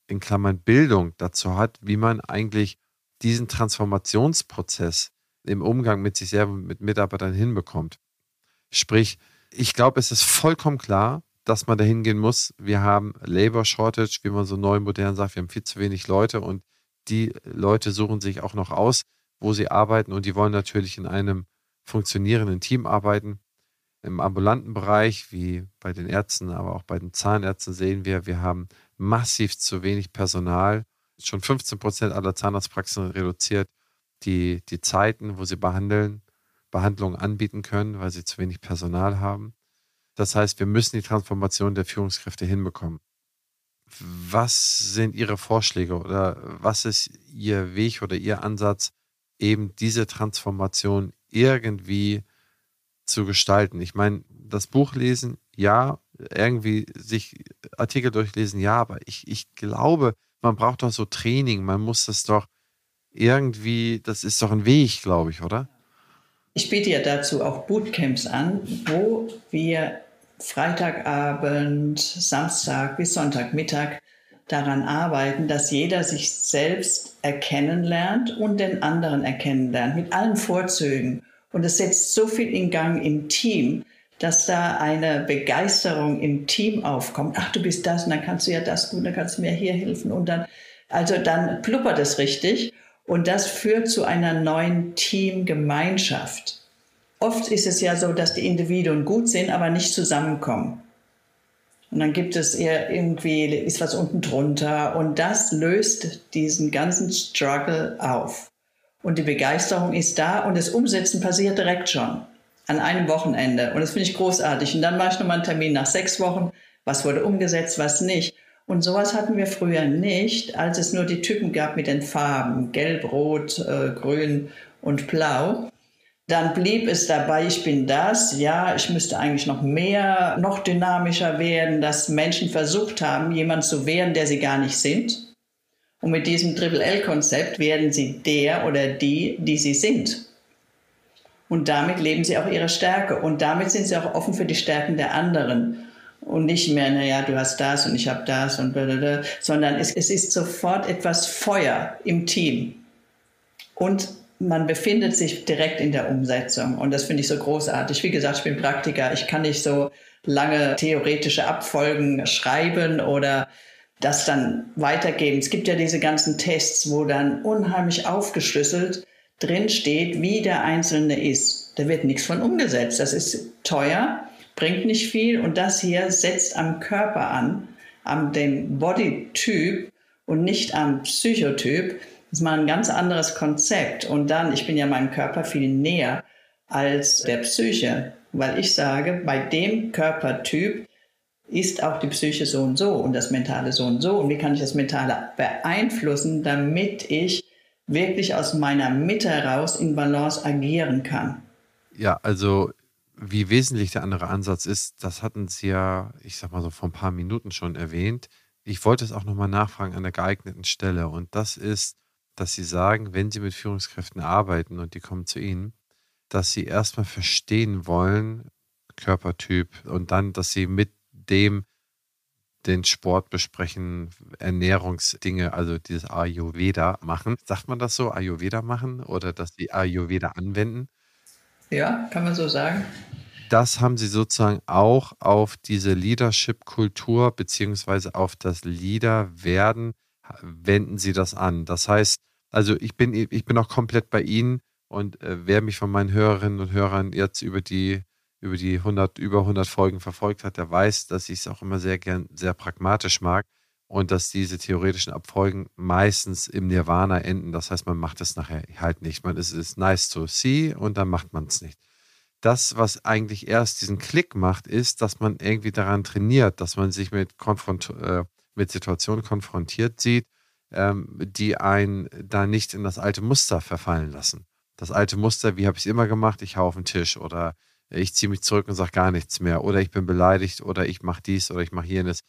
in Klammern Bildung dazu hat, wie man eigentlich diesen Transformationsprozess im Umgang mit sich selber, mit Mitarbeitern hinbekommt. Sprich, ich glaube, es ist vollkommen klar, dass man dahin gehen muss. Wir haben Labor Shortage, wie man so neu modern sagt. Wir haben viel zu wenig Leute und die Leute suchen sich auch noch aus, wo sie arbeiten und die wollen natürlich in einem funktionierenden Team arbeiten. Im ambulanten Bereich, wie bei den Ärzten, aber auch bei den Zahnärzten, sehen wir, wir haben massiv zu wenig Personal. Schon 15 Prozent aller Zahnarztpraxen reduziert die, die Zeiten, wo sie behandeln, Behandlungen anbieten können, weil sie zu wenig Personal haben. Das heißt, wir müssen die Transformation der Führungskräfte hinbekommen. Was sind Ihre Vorschläge oder was ist Ihr Weg oder Ihr Ansatz, eben diese Transformation irgendwie zu gestalten. Ich meine, das Buch lesen, ja, irgendwie sich Artikel durchlesen, ja, aber ich, ich glaube, man braucht doch so Training, man muss das doch irgendwie, das ist doch ein Weg, glaube ich, oder? Ich biete ja dazu auch Bootcamps an, wo wir Freitagabend, Samstag bis Sonntagmittag daran arbeiten, dass jeder sich selbst erkennen lernt und den anderen erkennen lernt, mit allen Vorzügen. Und es setzt so viel in Gang im Team, dass da eine Begeisterung im Team aufkommt. Ach, du bist das und dann kannst du ja das tun, dann kannst du mir hier helfen und dann, also dann pluppert es richtig und das führt zu einer neuen Teamgemeinschaft. Oft ist es ja so, dass die Individuen gut sind, aber nicht zusammenkommen. Und dann gibt es eher irgendwie, ist was unten drunter und das löst diesen ganzen Struggle auf. Und die Begeisterung ist da und das Umsetzen passiert direkt schon. an einem Wochenende. Und das finde ich großartig. Und dann mache ich nochmal einen Termin nach sechs Wochen. Was wurde umgesetzt, was nicht. Und sowas hatten wir früher nicht, als es nur die Typen gab mit den Farben Gelb, Rot, äh, Grün und Blau. Dann blieb es dabei, ich bin das, ja, ich müsste eigentlich noch mehr, noch dynamischer werden, dass Menschen versucht haben, jemand zu werden, der sie gar nicht sind. Und mit diesem Triple-L-Konzept werden sie der oder die, die sie sind. Und damit leben sie auch ihre Stärke. Und damit sind sie auch offen für die Stärken der anderen. Und nicht mehr, naja, du hast das und ich habe das und blablabla, sondern es, es ist sofort etwas Feuer im Team. Und man befindet sich direkt in der Umsetzung. Und das finde ich so großartig. Wie gesagt, ich bin Praktiker. Ich kann nicht so lange theoretische Abfolgen schreiben oder das dann weitergeben. Es gibt ja diese ganzen Tests, wo dann unheimlich aufgeschlüsselt drin steht, wie der Einzelne ist. Da wird nichts von umgesetzt. Das ist teuer, bringt nicht viel und das hier setzt am Körper an, am dem Bodytyp und nicht am Psychotyp. Das ist mal ein ganz anderes Konzept. Und dann, ich bin ja meinem Körper viel näher als der Psyche, weil ich sage, bei dem Körpertyp ist auch die Psyche so und so und das Mentale so und so. Und wie kann ich das Mentale beeinflussen, damit ich wirklich aus meiner Mitte heraus in Balance agieren kann? Ja, also wie wesentlich der andere Ansatz ist, das hatten Sie ja, ich sag mal so vor ein paar Minuten schon erwähnt. Ich wollte es auch nochmal nachfragen an der geeigneten Stelle. Und das ist, dass Sie sagen, wenn Sie mit Führungskräften arbeiten und die kommen zu Ihnen, dass Sie erstmal verstehen wollen, Körpertyp, und dann, dass Sie mit dem den Sport besprechen, Ernährungsdinge, also dieses Ayurveda machen. Sagt man das so, Ayurveda machen oder dass die Ayurveda anwenden? Ja, kann man so sagen. Das haben Sie sozusagen auch auf diese Leadership-Kultur beziehungsweise auf das Leader-Werden, wenden Sie das an. Das heißt, also ich bin, ich bin auch komplett bei Ihnen und äh, wer mich von meinen Hörerinnen und Hörern jetzt über die über die 100, über 100 Folgen verfolgt hat, der weiß, dass ich es auch immer sehr gern, sehr pragmatisch mag und dass diese theoretischen Abfolgen meistens im Nirvana enden. Das heißt, man macht es nachher halt nicht. Man ist, ist nice to see und dann macht man es nicht. Das, was eigentlich erst diesen Klick macht, ist, dass man irgendwie daran trainiert, dass man sich mit, Konfront äh, mit Situationen konfrontiert sieht, ähm, die einen da nicht in das alte Muster verfallen lassen. Das alte Muster, wie habe ich es immer gemacht? Ich hau auf den Tisch oder ich ziehe mich zurück und sage gar nichts mehr oder ich bin beleidigt oder ich mache dies oder ich mache jenes.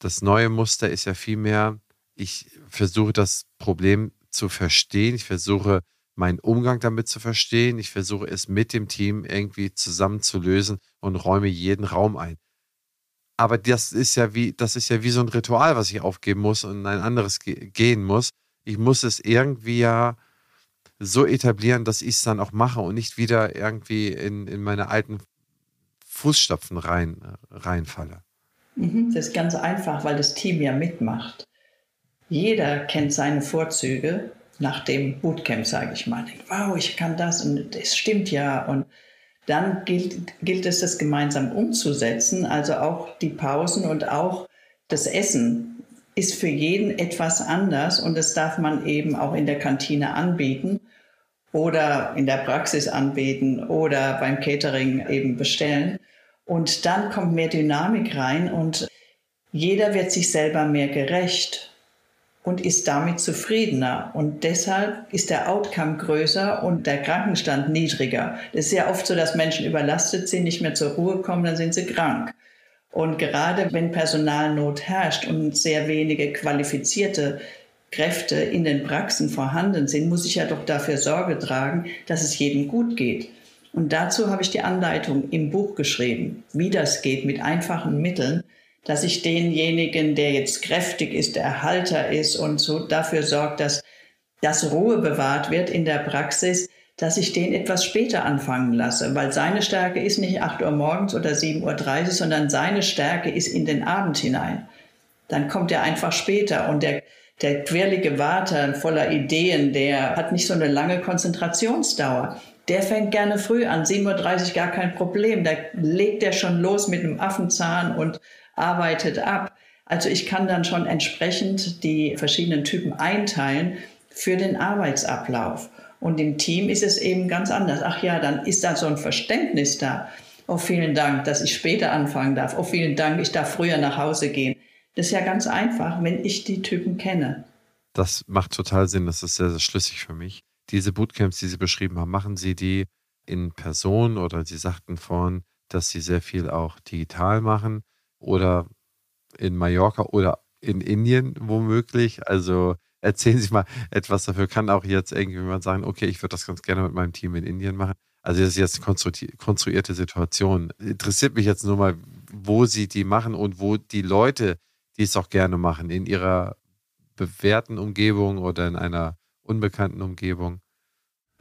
Das neue Muster ist ja vielmehr, ich versuche das Problem zu verstehen, ich versuche meinen Umgang damit zu verstehen, ich versuche es mit dem Team irgendwie zusammen zu lösen und räume jeden Raum ein. Aber das ist ja wie, das ist ja wie so ein Ritual, was ich aufgeben muss und ein anderes gehen muss. Ich muss es irgendwie ja so etablieren, dass ich es dann auch mache und nicht wieder irgendwie in, in meine alten Fußstapfen rein, reinfalle. Mhm, das ist ganz einfach, weil das Team ja mitmacht. Jeder kennt seine Vorzüge nach dem Bootcamp, sage ich mal. Wow, ich kann das und es stimmt ja. Und dann gilt, gilt es, das gemeinsam umzusetzen. Also auch die Pausen und auch das Essen ist für jeden etwas anders und das darf man eben auch in der Kantine anbieten oder in der Praxis anbieten oder beim Catering eben bestellen. Und dann kommt mehr Dynamik rein und jeder wird sich selber mehr gerecht und ist damit zufriedener. Und deshalb ist der Outcome größer und der Krankenstand niedriger. Es ist ja oft so, dass Menschen überlastet sind, nicht mehr zur Ruhe kommen, dann sind sie krank. Und gerade wenn Personalnot herrscht und sehr wenige qualifizierte Kräfte in den Praxen vorhanden sind, muss ich ja doch dafür Sorge tragen, dass es jedem gut geht. Und dazu habe ich die Anleitung im Buch geschrieben, wie das geht mit einfachen Mitteln, dass ich denjenigen, der jetzt kräftig ist, der Halter ist und so dafür sorgt, dass das Ruhe bewahrt wird in der Praxis, dass ich den etwas später anfangen lasse, weil seine Stärke ist nicht 8 Uhr morgens oder 7.30 Uhr, sondern seine Stärke ist in den Abend hinein. Dann kommt er einfach später und der der quirlige Vater voller Ideen, der hat nicht so eine lange Konzentrationsdauer. Der fängt gerne früh an, 7.30 Uhr gar kein Problem. Da legt er schon los mit einem Affenzahn und arbeitet ab. Also ich kann dann schon entsprechend die verschiedenen Typen einteilen für den Arbeitsablauf. Und im Team ist es eben ganz anders. Ach ja, dann ist da so ein Verständnis da. Oh, vielen Dank, dass ich später anfangen darf. Oh, vielen Dank, ich darf früher nach Hause gehen. Das ist ja ganz einfach, wenn ich die Typen kenne. Das macht total Sinn. Das ist sehr, sehr schlüssig für mich. Diese Bootcamps, die Sie beschrieben haben, machen Sie die in Person oder Sie sagten vorhin, dass Sie sehr viel auch digital machen oder in Mallorca oder in Indien womöglich. Also erzählen Sie mal etwas dafür. Kann auch jetzt irgendjemand sagen, okay, ich würde das ganz gerne mit meinem Team in Indien machen. Also das ist jetzt eine konstruierte Situation. Interessiert mich jetzt nur mal, wo Sie die machen und wo die Leute, die es auch gerne machen, in ihrer bewährten Umgebung oder in einer unbekannten Umgebung.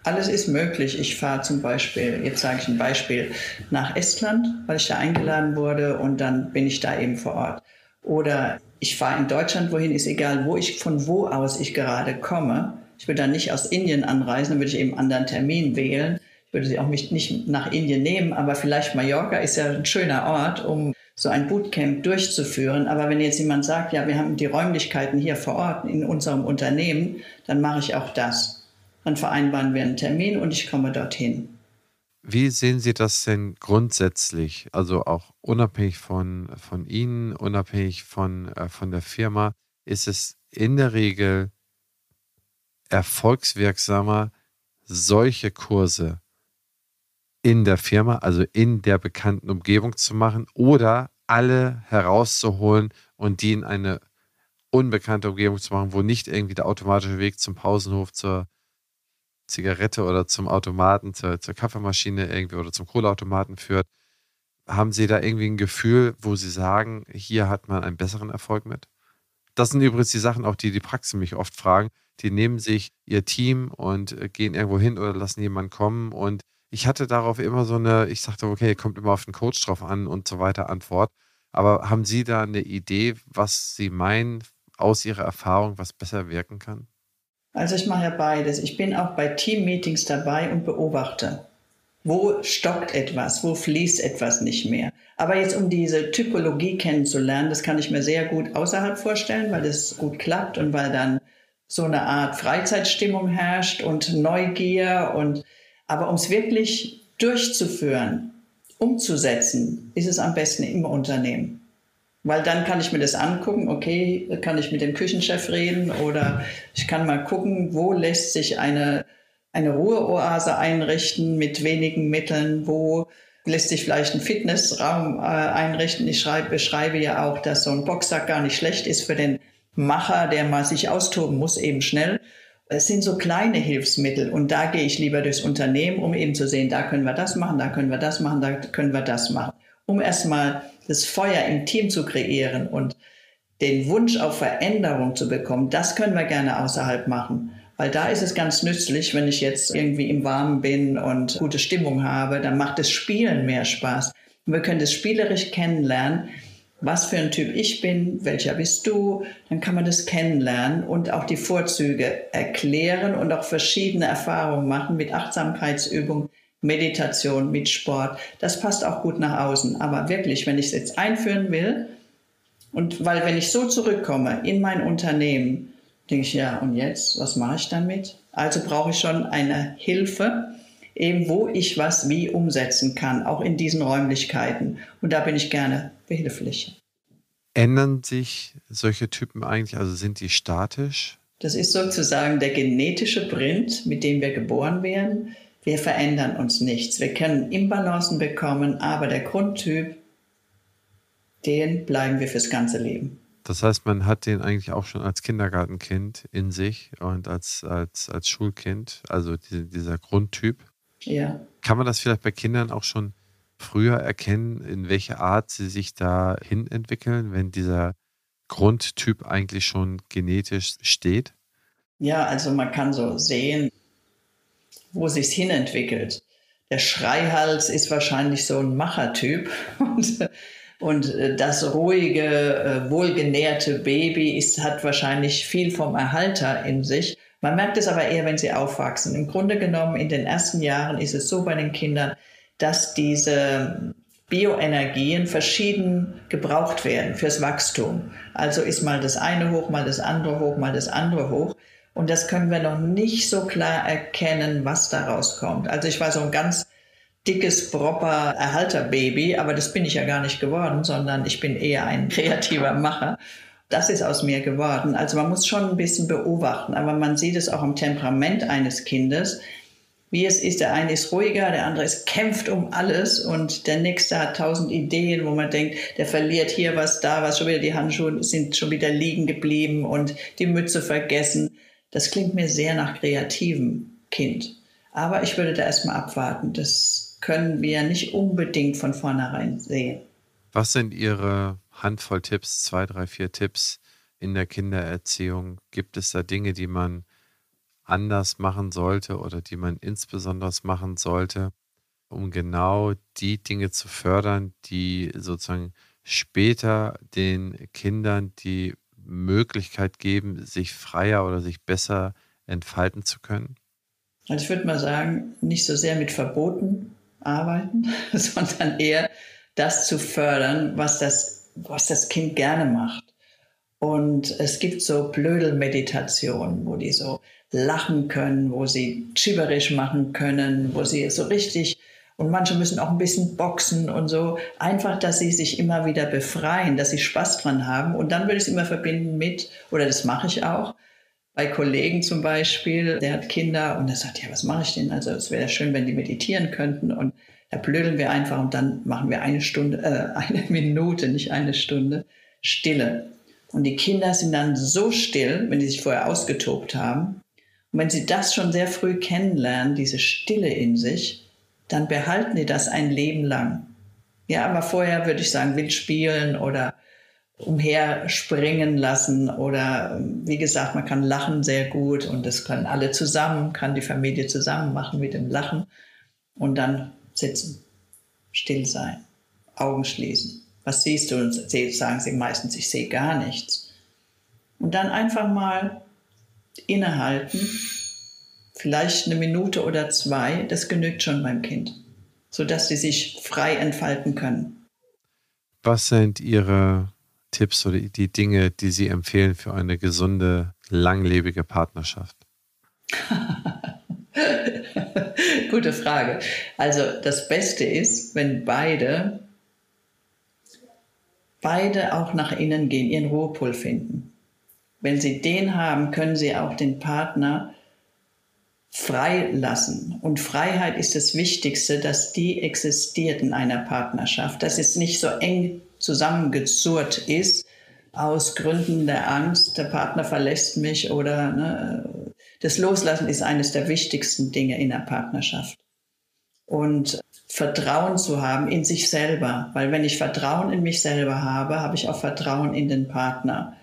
Alles ist möglich. Ich fahre zum Beispiel, jetzt sage ich ein Beispiel, nach Estland, weil ich da eingeladen wurde und dann bin ich da eben vor Ort. Oder ich fahre in Deutschland wohin, ist egal, wo ich, von wo aus ich gerade komme. Ich würde dann nicht aus Indien anreisen, dann würde ich eben einen anderen Termin wählen. Würde sie auch nicht, nicht nach Indien nehmen, aber vielleicht Mallorca ist ja ein schöner Ort, um so ein Bootcamp durchzuführen. Aber wenn jetzt jemand sagt, ja, wir haben die Räumlichkeiten hier vor Ort in unserem Unternehmen, dann mache ich auch das. Dann vereinbaren wir einen Termin und ich komme dorthin. Wie sehen Sie das denn grundsätzlich, also auch unabhängig von, von Ihnen, unabhängig von, äh, von der Firma? Ist es in der Regel erfolgswirksamer, solche Kurse in der Firma, also in der bekannten Umgebung zu machen oder alle herauszuholen und die in eine unbekannte Umgebung zu machen, wo nicht irgendwie der automatische Weg zum Pausenhof zur Zigarette oder zum Automaten, zur, zur Kaffeemaschine irgendwie oder zum Kohleautomaten führt. Haben Sie da irgendwie ein Gefühl, wo Sie sagen, hier hat man einen besseren Erfolg mit? Das sind übrigens die Sachen, auch die die Praxen mich oft fragen. Die nehmen sich ihr Team und äh, gehen irgendwo hin oder lassen jemanden kommen. Und ich hatte darauf immer so eine, ich sagte, okay, kommt immer auf den Coach drauf an und so weiter Antwort. Aber haben Sie da eine Idee, was Sie meinen aus Ihrer Erfahrung, was besser wirken kann? Also ich mache ja beides. Ich bin auch bei Team-Meetings dabei und beobachte. Wo stockt etwas? Wo fließt etwas nicht mehr? Aber jetzt, um diese Typologie kennenzulernen, das kann ich mir sehr gut außerhalb vorstellen, weil das gut klappt und weil dann so eine Art Freizeitstimmung herrscht und Neugier und, aber um es wirklich durchzuführen, umzusetzen, ist es am besten im Unternehmen. Weil dann kann ich mir das angucken, okay, kann ich mit dem Küchenchef reden oder ich kann mal gucken, wo lässt sich eine, eine Ruheoase einrichten mit wenigen Mitteln, wo lässt sich vielleicht ein Fitnessraum äh, einrichten. Ich schreibe, beschreibe ja auch, dass so ein Boxsack gar nicht schlecht ist für den Macher, der mal sich austoben muss, eben schnell. Es sind so kleine Hilfsmittel und da gehe ich lieber durchs Unternehmen, um eben zu sehen, da können wir das machen, da können wir das machen, da können wir das machen. Um erstmal das Feuer im Team zu kreieren und den Wunsch auf Veränderung zu bekommen, das können wir gerne außerhalb machen. Weil da ist es ganz nützlich, wenn ich jetzt irgendwie im Warmen bin und gute Stimmung habe, dann macht das Spielen mehr Spaß. Und wir können das spielerisch kennenlernen, was für ein Typ ich bin, welcher bist du, dann kann man das kennenlernen und auch die Vorzüge erklären und auch verschiedene Erfahrungen machen mit Achtsamkeitsübungen, Meditation, mit Sport. Das passt auch gut nach außen. Aber wirklich, wenn ich es jetzt einführen will, und weil wenn ich so zurückkomme in mein Unternehmen, denke ich, ja, und jetzt, was mache ich damit? Also brauche ich schon eine Hilfe, eben wo ich was wie umsetzen kann, auch in diesen Räumlichkeiten. Und da bin ich gerne behilflich. Ändern sich solche Typen eigentlich, also sind die statisch? Das ist sozusagen der genetische Print, mit dem wir geboren werden. Wir verändern uns nichts. Wir können Imbalancen bekommen, aber der Grundtyp, den bleiben wir fürs ganze Leben. Das heißt, man hat den eigentlich auch schon als Kindergartenkind in sich und als, als, als Schulkind, also die, dieser Grundtyp. Ja. Kann man das vielleicht bei Kindern auch schon früher erkennen, in welche Art sie sich da hin entwickeln, wenn dieser Grundtyp eigentlich schon genetisch steht? Ja, also man kann so sehen, wo sich's hinentwickelt. Der Schreihals ist wahrscheinlich so ein Machertyp [laughs] und, und äh, das ruhige, äh, wohlgenährte Baby ist, hat wahrscheinlich viel vom Erhalter in sich. Man merkt es aber eher, wenn sie aufwachsen. Im Grunde genommen, in den ersten Jahren ist es so bei den Kindern, dass diese Bioenergien verschieden gebraucht werden fürs Wachstum. Also ist mal das eine hoch, mal das andere hoch, mal das andere hoch. Und das können wir noch nicht so klar erkennen, was daraus kommt. Also ich war so ein ganz dickes, proper Erhalterbaby, aber das bin ich ja gar nicht geworden, sondern ich bin eher ein [laughs] kreativer Macher. Das ist aus mir geworden. Also man muss schon ein bisschen beobachten, aber man sieht es auch im Temperament eines Kindes, wie es ist. Der eine ist ruhiger, der andere ist kämpft um alles und der nächste hat tausend Ideen, wo man denkt, der verliert hier was, da was, schon wieder die Handschuhe sind schon wieder liegen geblieben und die Mütze vergessen. Das klingt mir sehr nach kreativem Kind. Aber ich würde da erstmal abwarten. Das können wir nicht unbedingt von vornherein sehen. Was sind Ihre Handvoll Tipps, zwei, drei, vier Tipps in der Kindererziehung? Gibt es da Dinge, die man anders machen sollte oder die man insbesondere machen sollte, um genau die Dinge zu fördern, die sozusagen später den Kindern die Möglichkeit geben, sich freier oder sich besser entfalten zu können? Also ich würde mal sagen, nicht so sehr mit Verboten arbeiten, [laughs] sondern eher das zu fördern, was das, was das Kind gerne macht. Und es gibt so Blödel-Meditationen, wo die so lachen können, wo sie schibberisch machen können, wo sie so richtig und manche müssen auch ein bisschen boxen und so. Einfach, dass sie sich immer wieder befreien, dass sie Spaß dran haben. Und dann würde ich es immer verbinden mit, oder das mache ich auch, bei Kollegen zum Beispiel, der hat Kinder und der sagt, ja, was mache ich denn? Also es wäre schön, wenn die meditieren könnten. Und da blödeln wir einfach und dann machen wir eine Stunde, äh, [laughs] eine Minute, nicht eine Stunde, Stille. Und die Kinder sind dann so still, wenn die sich vorher ausgetobt haben. Und wenn sie das schon sehr früh kennenlernen, diese Stille in sich, dann behalten die das ein Leben lang. Ja, aber vorher würde ich sagen, wild spielen oder umherspringen lassen oder wie gesagt, man kann lachen sehr gut und das können alle zusammen, kann die Familie zusammen machen mit dem Lachen und dann sitzen, still sein, Augen schließen. Was siehst du? Und sagen sie meistens, ich sehe gar nichts. Und dann einfach mal innehalten, vielleicht eine Minute oder zwei, das genügt schon beim Kind, sodass sie sich frei entfalten können. Was sind Ihre Tipps oder die Dinge, die Sie empfehlen für eine gesunde, langlebige Partnerschaft? [laughs] Gute Frage. Also das Beste ist, wenn beide beide auch nach innen gehen, ihren Ruhepol finden. Wenn sie den haben, können sie auch den Partner freilassen. Und Freiheit ist das Wichtigste, dass die existiert in einer Partnerschaft, dass es nicht so eng zusammengezurrt ist aus Gründen der Angst, der Partner verlässt mich oder ne, das Loslassen ist eines der wichtigsten Dinge in der Partnerschaft. Und Vertrauen zu haben in sich selber, weil wenn ich Vertrauen in mich selber habe, habe ich auch Vertrauen in den Partner.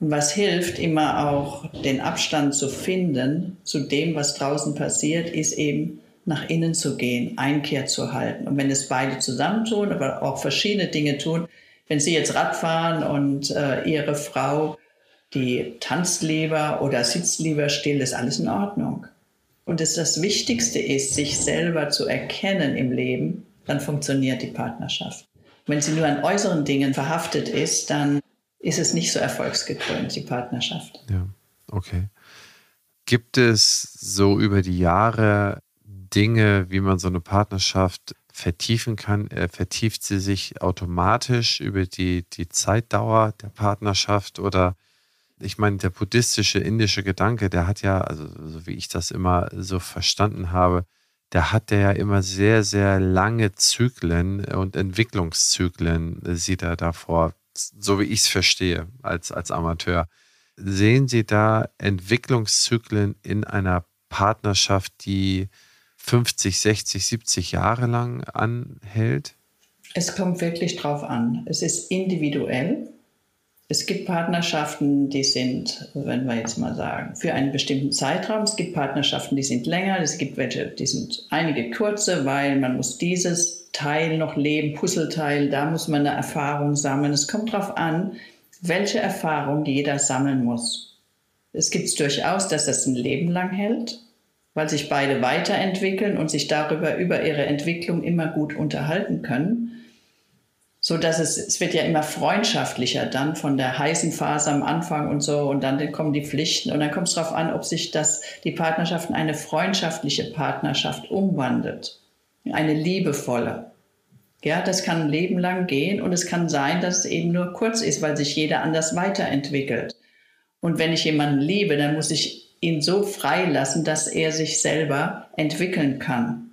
Was hilft, immer auch den Abstand zu finden zu dem, was draußen passiert, ist eben nach innen zu gehen, Einkehr zu halten. Und wenn es beide zusammentun, aber auch verschiedene Dinge tun, wenn Sie jetzt Radfahren und äh, Ihre Frau, die tanzt lieber oder sitzt lieber still, ist alles in Ordnung. Und es das Wichtigste ist, sich selber zu erkennen im Leben, dann funktioniert die Partnerschaft. Wenn sie nur an äußeren Dingen verhaftet ist, dann ist es nicht so erfolgsgekrönt, die Partnerschaft. Ja, okay. Gibt es so über die Jahre Dinge, wie man so eine Partnerschaft vertiefen kann? Äh, vertieft sie sich automatisch über die, die Zeitdauer der Partnerschaft oder ich meine, der buddhistische indische Gedanke, der hat ja, also so wie ich das immer so verstanden habe, der hat der ja immer sehr, sehr lange Zyklen und Entwicklungszyklen, äh, sieht er davor so wie ich es verstehe als, als Amateur. Sehen Sie da Entwicklungszyklen in einer Partnerschaft, die 50, 60, 70 Jahre lang anhält? Es kommt wirklich drauf an. Es ist individuell. Es gibt Partnerschaften, die sind, wenn wir jetzt mal sagen, für einen bestimmten Zeitraum. Es gibt Partnerschaften, die sind länger. Es gibt welche, die sind einige kurze, weil man muss dieses Teil noch leben, Puzzleteil, da muss man eine Erfahrung sammeln. Es kommt darauf an, welche Erfahrung jeder sammeln muss. Es gibt durchaus, dass das ein Leben lang hält, weil sich beide weiterentwickeln und sich darüber über ihre Entwicklung immer gut unterhalten können. so dass es, es wird ja immer freundschaftlicher dann von der heißen Phase am Anfang und so und dann kommen die Pflichten und dann kommt es darauf an, ob sich das, die Partnerschaft in eine freundschaftliche Partnerschaft umwandelt, eine liebevolle. Ja, das kann ein Leben lang gehen und es kann sein, dass es eben nur kurz ist, weil sich jeder anders weiterentwickelt. Und wenn ich jemanden liebe, dann muss ich ihn so freilassen, dass er sich selber entwickeln kann.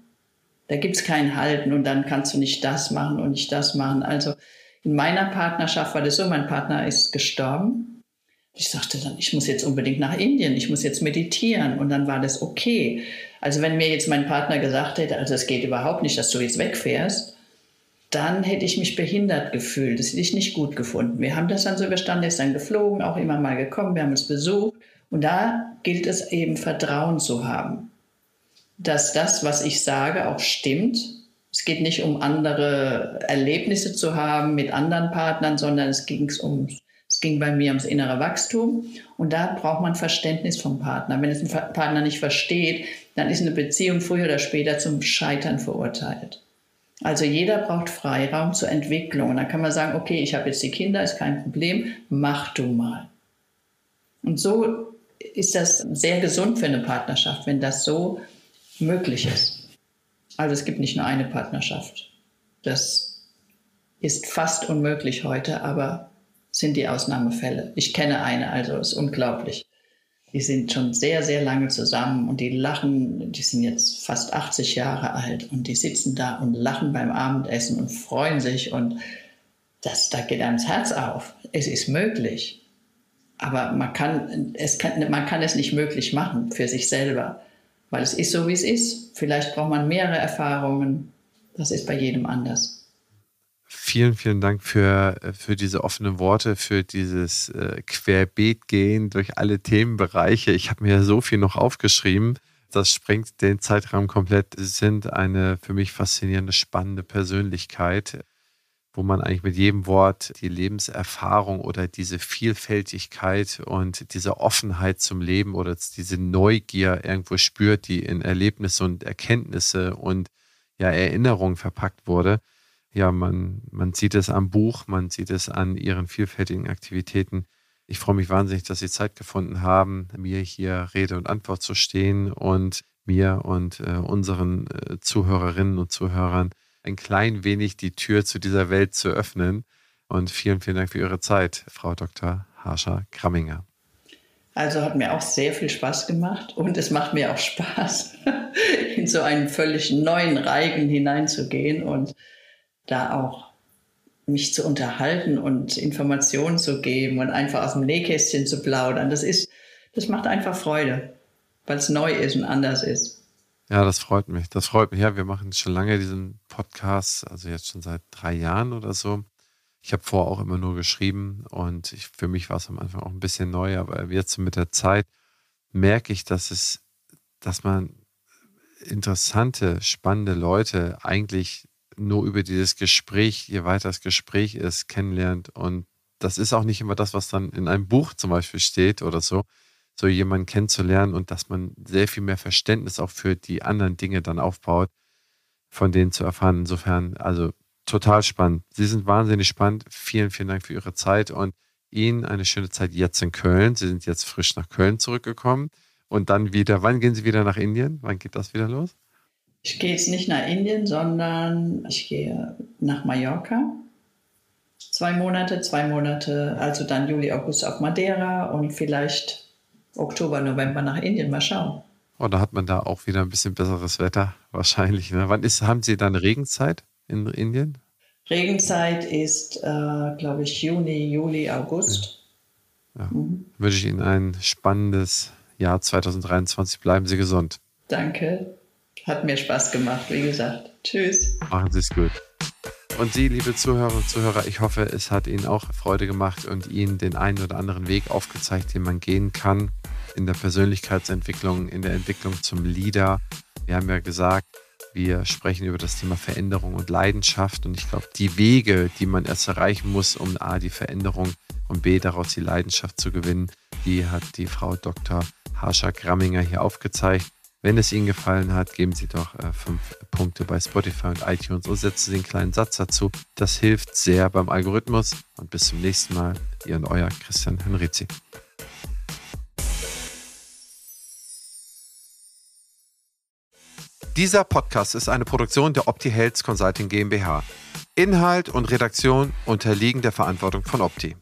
Da gibt es kein Halten und dann kannst du nicht das machen und nicht das machen. Also in meiner Partnerschaft war das so, mein Partner ist gestorben. Ich sagte dann, ich muss jetzt unbedingt nach Indien, ich muss jetzt meditieren. Und dann war das okay. Also wenn mir jetzt mein Partner gesagt hätte, also es geht überhaupt nicht, dass du jetzt wegfährst, dann hätte ich mich behindert gefühlt. Das hätte ich nicht gut gefunden. Wir haben das dann so überstanden, er ist dann geflogen, auch immer mal gekommen, wir haben uns besucht. Und da gilt es eben Vertrauen zu haben dass das, was ich sage, auch stimmt. Es geht nicht um andere Erlebnisse zu haben mit anderen Partnern, sondern es ging um es ging bei mir ums innere Wachstum und da braucht man Verständnis vom Partner. Wenn es ein Partner nicht versteht, dann ist eine Beziehung früher oder später zum Scheitern verurteilt. Also jeder braucht Freiraum zur Entwicklung. Und dann kann man sagen, okay, ich habe jetzt die Kinder, ist kein Problem, mach du mal. Und so ist das sehr gesund für eine Partnerschaft, wenn das so möglich ist. Also es gibt nicht nur eine Partnerschaft. Das ist fast unmöglich heute, aber sind die Ausnahmefälle. Ich kenne eine, also ist unglaublich. Die sind schon sehr, sehr lange zusammen und die lachen, die sind jetzt fast 80 Jahre alt und die sitzen da und lachen beim Abendessen und freuen sich und das, da geht einem das Herz auf. Es ist möglich. Aber man kann, es kann, man kann es nicht möglich machen für sich selber weil es ist so, wie es ist. Vielleicht braucht man mehrere Erfahrungen. Das ist bei jedem anders. Vielen, vielen Dank für, für diese offenen Worte, für dieses äh, Querbeetgehen durch alle Themenbereiche. Ich habe mir so viel noch aufgeschrieben. Das sprengt den Zeitraum komplett. Sie sind eine für mich faszinierende, spannende Persönlichkeit wo man eigentlich mit jedem Wort die Lebenserfahrung oder diese Vielfältigkeit und diese Offenheit zum Leben oder diese Neugier irgendwo spürt, die in Erlebnisse und Erkenntnisse und ja, Erinnerungen verpackt wurde. Ja, man, man sieht es am Buch, man sieht es an ihren vielfältigen Aktivitäten. Ich freue mich wahnsinnig, dass Sie Zeit gefunden haben, mir hier Rede und Antwort zu stehen und mir und äh, unseren äh, Zuhörerinnen und Zuhörern ein klein wenig die Tür zu dieser Welt zu öffnen. Und vielen, vielen Dank für Ihre Zeit, Frau Dr. Harscher Kramminger. Also hat mir auch sehr viel Spaß gemacht und es macht mir auch Spaß, [laughs] in so einen völlig neuen Reigen hineinzugehen und da auch mich zu unterhalten und Informationen zu geben und einfach aus dem Nähkästchen zu plaudern. Das ist, das macht einfach Freude, weil es neu ist und anders ist. Ja, das freut mich. Das freut mich. Ja, wir machen schon lange diesen Podcast, also jetzt schon seit drei Jahren oder so. Ich habe vorher auch immer nur geschrieben und ich, für mich war es am Anfang auch ein bisschen neu, aber jetzt mit der Zeit merke ich, dass es, dass man interessante, spannende Leute eigentlich nur über dieses Gespräch, je weiter das Gespräch ist, kennenlernt. Und das ist auch nicht immer das, was dann in einem Buch zum Beispiel steht oder so, so jemanden kennenzulernen und dass man sehr viel mehr Verständnis auch für die anderen Dinge dann aufbaut, von denen zu erfahren. Insofern, also total spannend. Sie sind wahnsinnig spannend. Vielen, vielen Dank für Ihre Zeit und Ihnen eine schöne Zeit jetzt in Köln. Sie sind jetzt frisch nach Köln zurückgekommen und dann wieder, wann gehen Sie wieder nach Indien? Wann geht das wieder los? Ich gehe jetzt nicht nach Indien, sondern ich gehe nach Mallorca. Zwei Monate, zwei Monate, also dann Juli, August auf Madeira und vielleicht Oktober, November nach Indien. Mal schauen. Oh, da hat man da auch wieder ein bisschen besseres Wetter wahrscheinlich. Ne? Wann ist, haben Sie dann Regenzeit in Indien? Regenzeit ist, äh, glaube ich, Juni, Juli, August. Ja. Ja. Mhm. Wünsche ich Ihnen ein spannendes Jahr 2023. Bleiben Sie gesund. Danke. Hat mir Spaß gemacht, wie gesagt. Tschüss. Machen Sie es gut. Und Sie, liebe Zuhörer und Zuhörer, ich hoffe, es hat Ihnen auch Freude gemacht und Ihnen den einen oder anderen Weg aufgezeigt, den man gehen kann in der Persönlichkeitsentwicklung, in der Entwicklung zum Leader. Wir haben ja gesagt, wir sprechen über das Thema Veränderung und Leidenschaft und ich glaube, die Wege, die man erst erreichen muss, um A, die Veränderung und B, daraus die Leidenschaft zu gewinnen, die hat die Frau Dr. Harscha Gramminger hier aufgezeigt. Wenn es Ihnen gefallen hat, geben Sie doch äh, fünf Punkte bei Spotify und iTunes und setzen Sie einen kleinen Satz dazu. Das hilft sehr beim Algorithmus. Und bis zum nächsten Mal. Ihr und euer Christian Henrizi. Dieser Podcast ist eine Produktion der Opti Health Consulting GmbH. Inhalt und Redaktion unterliegen der Verantwortung von Opti.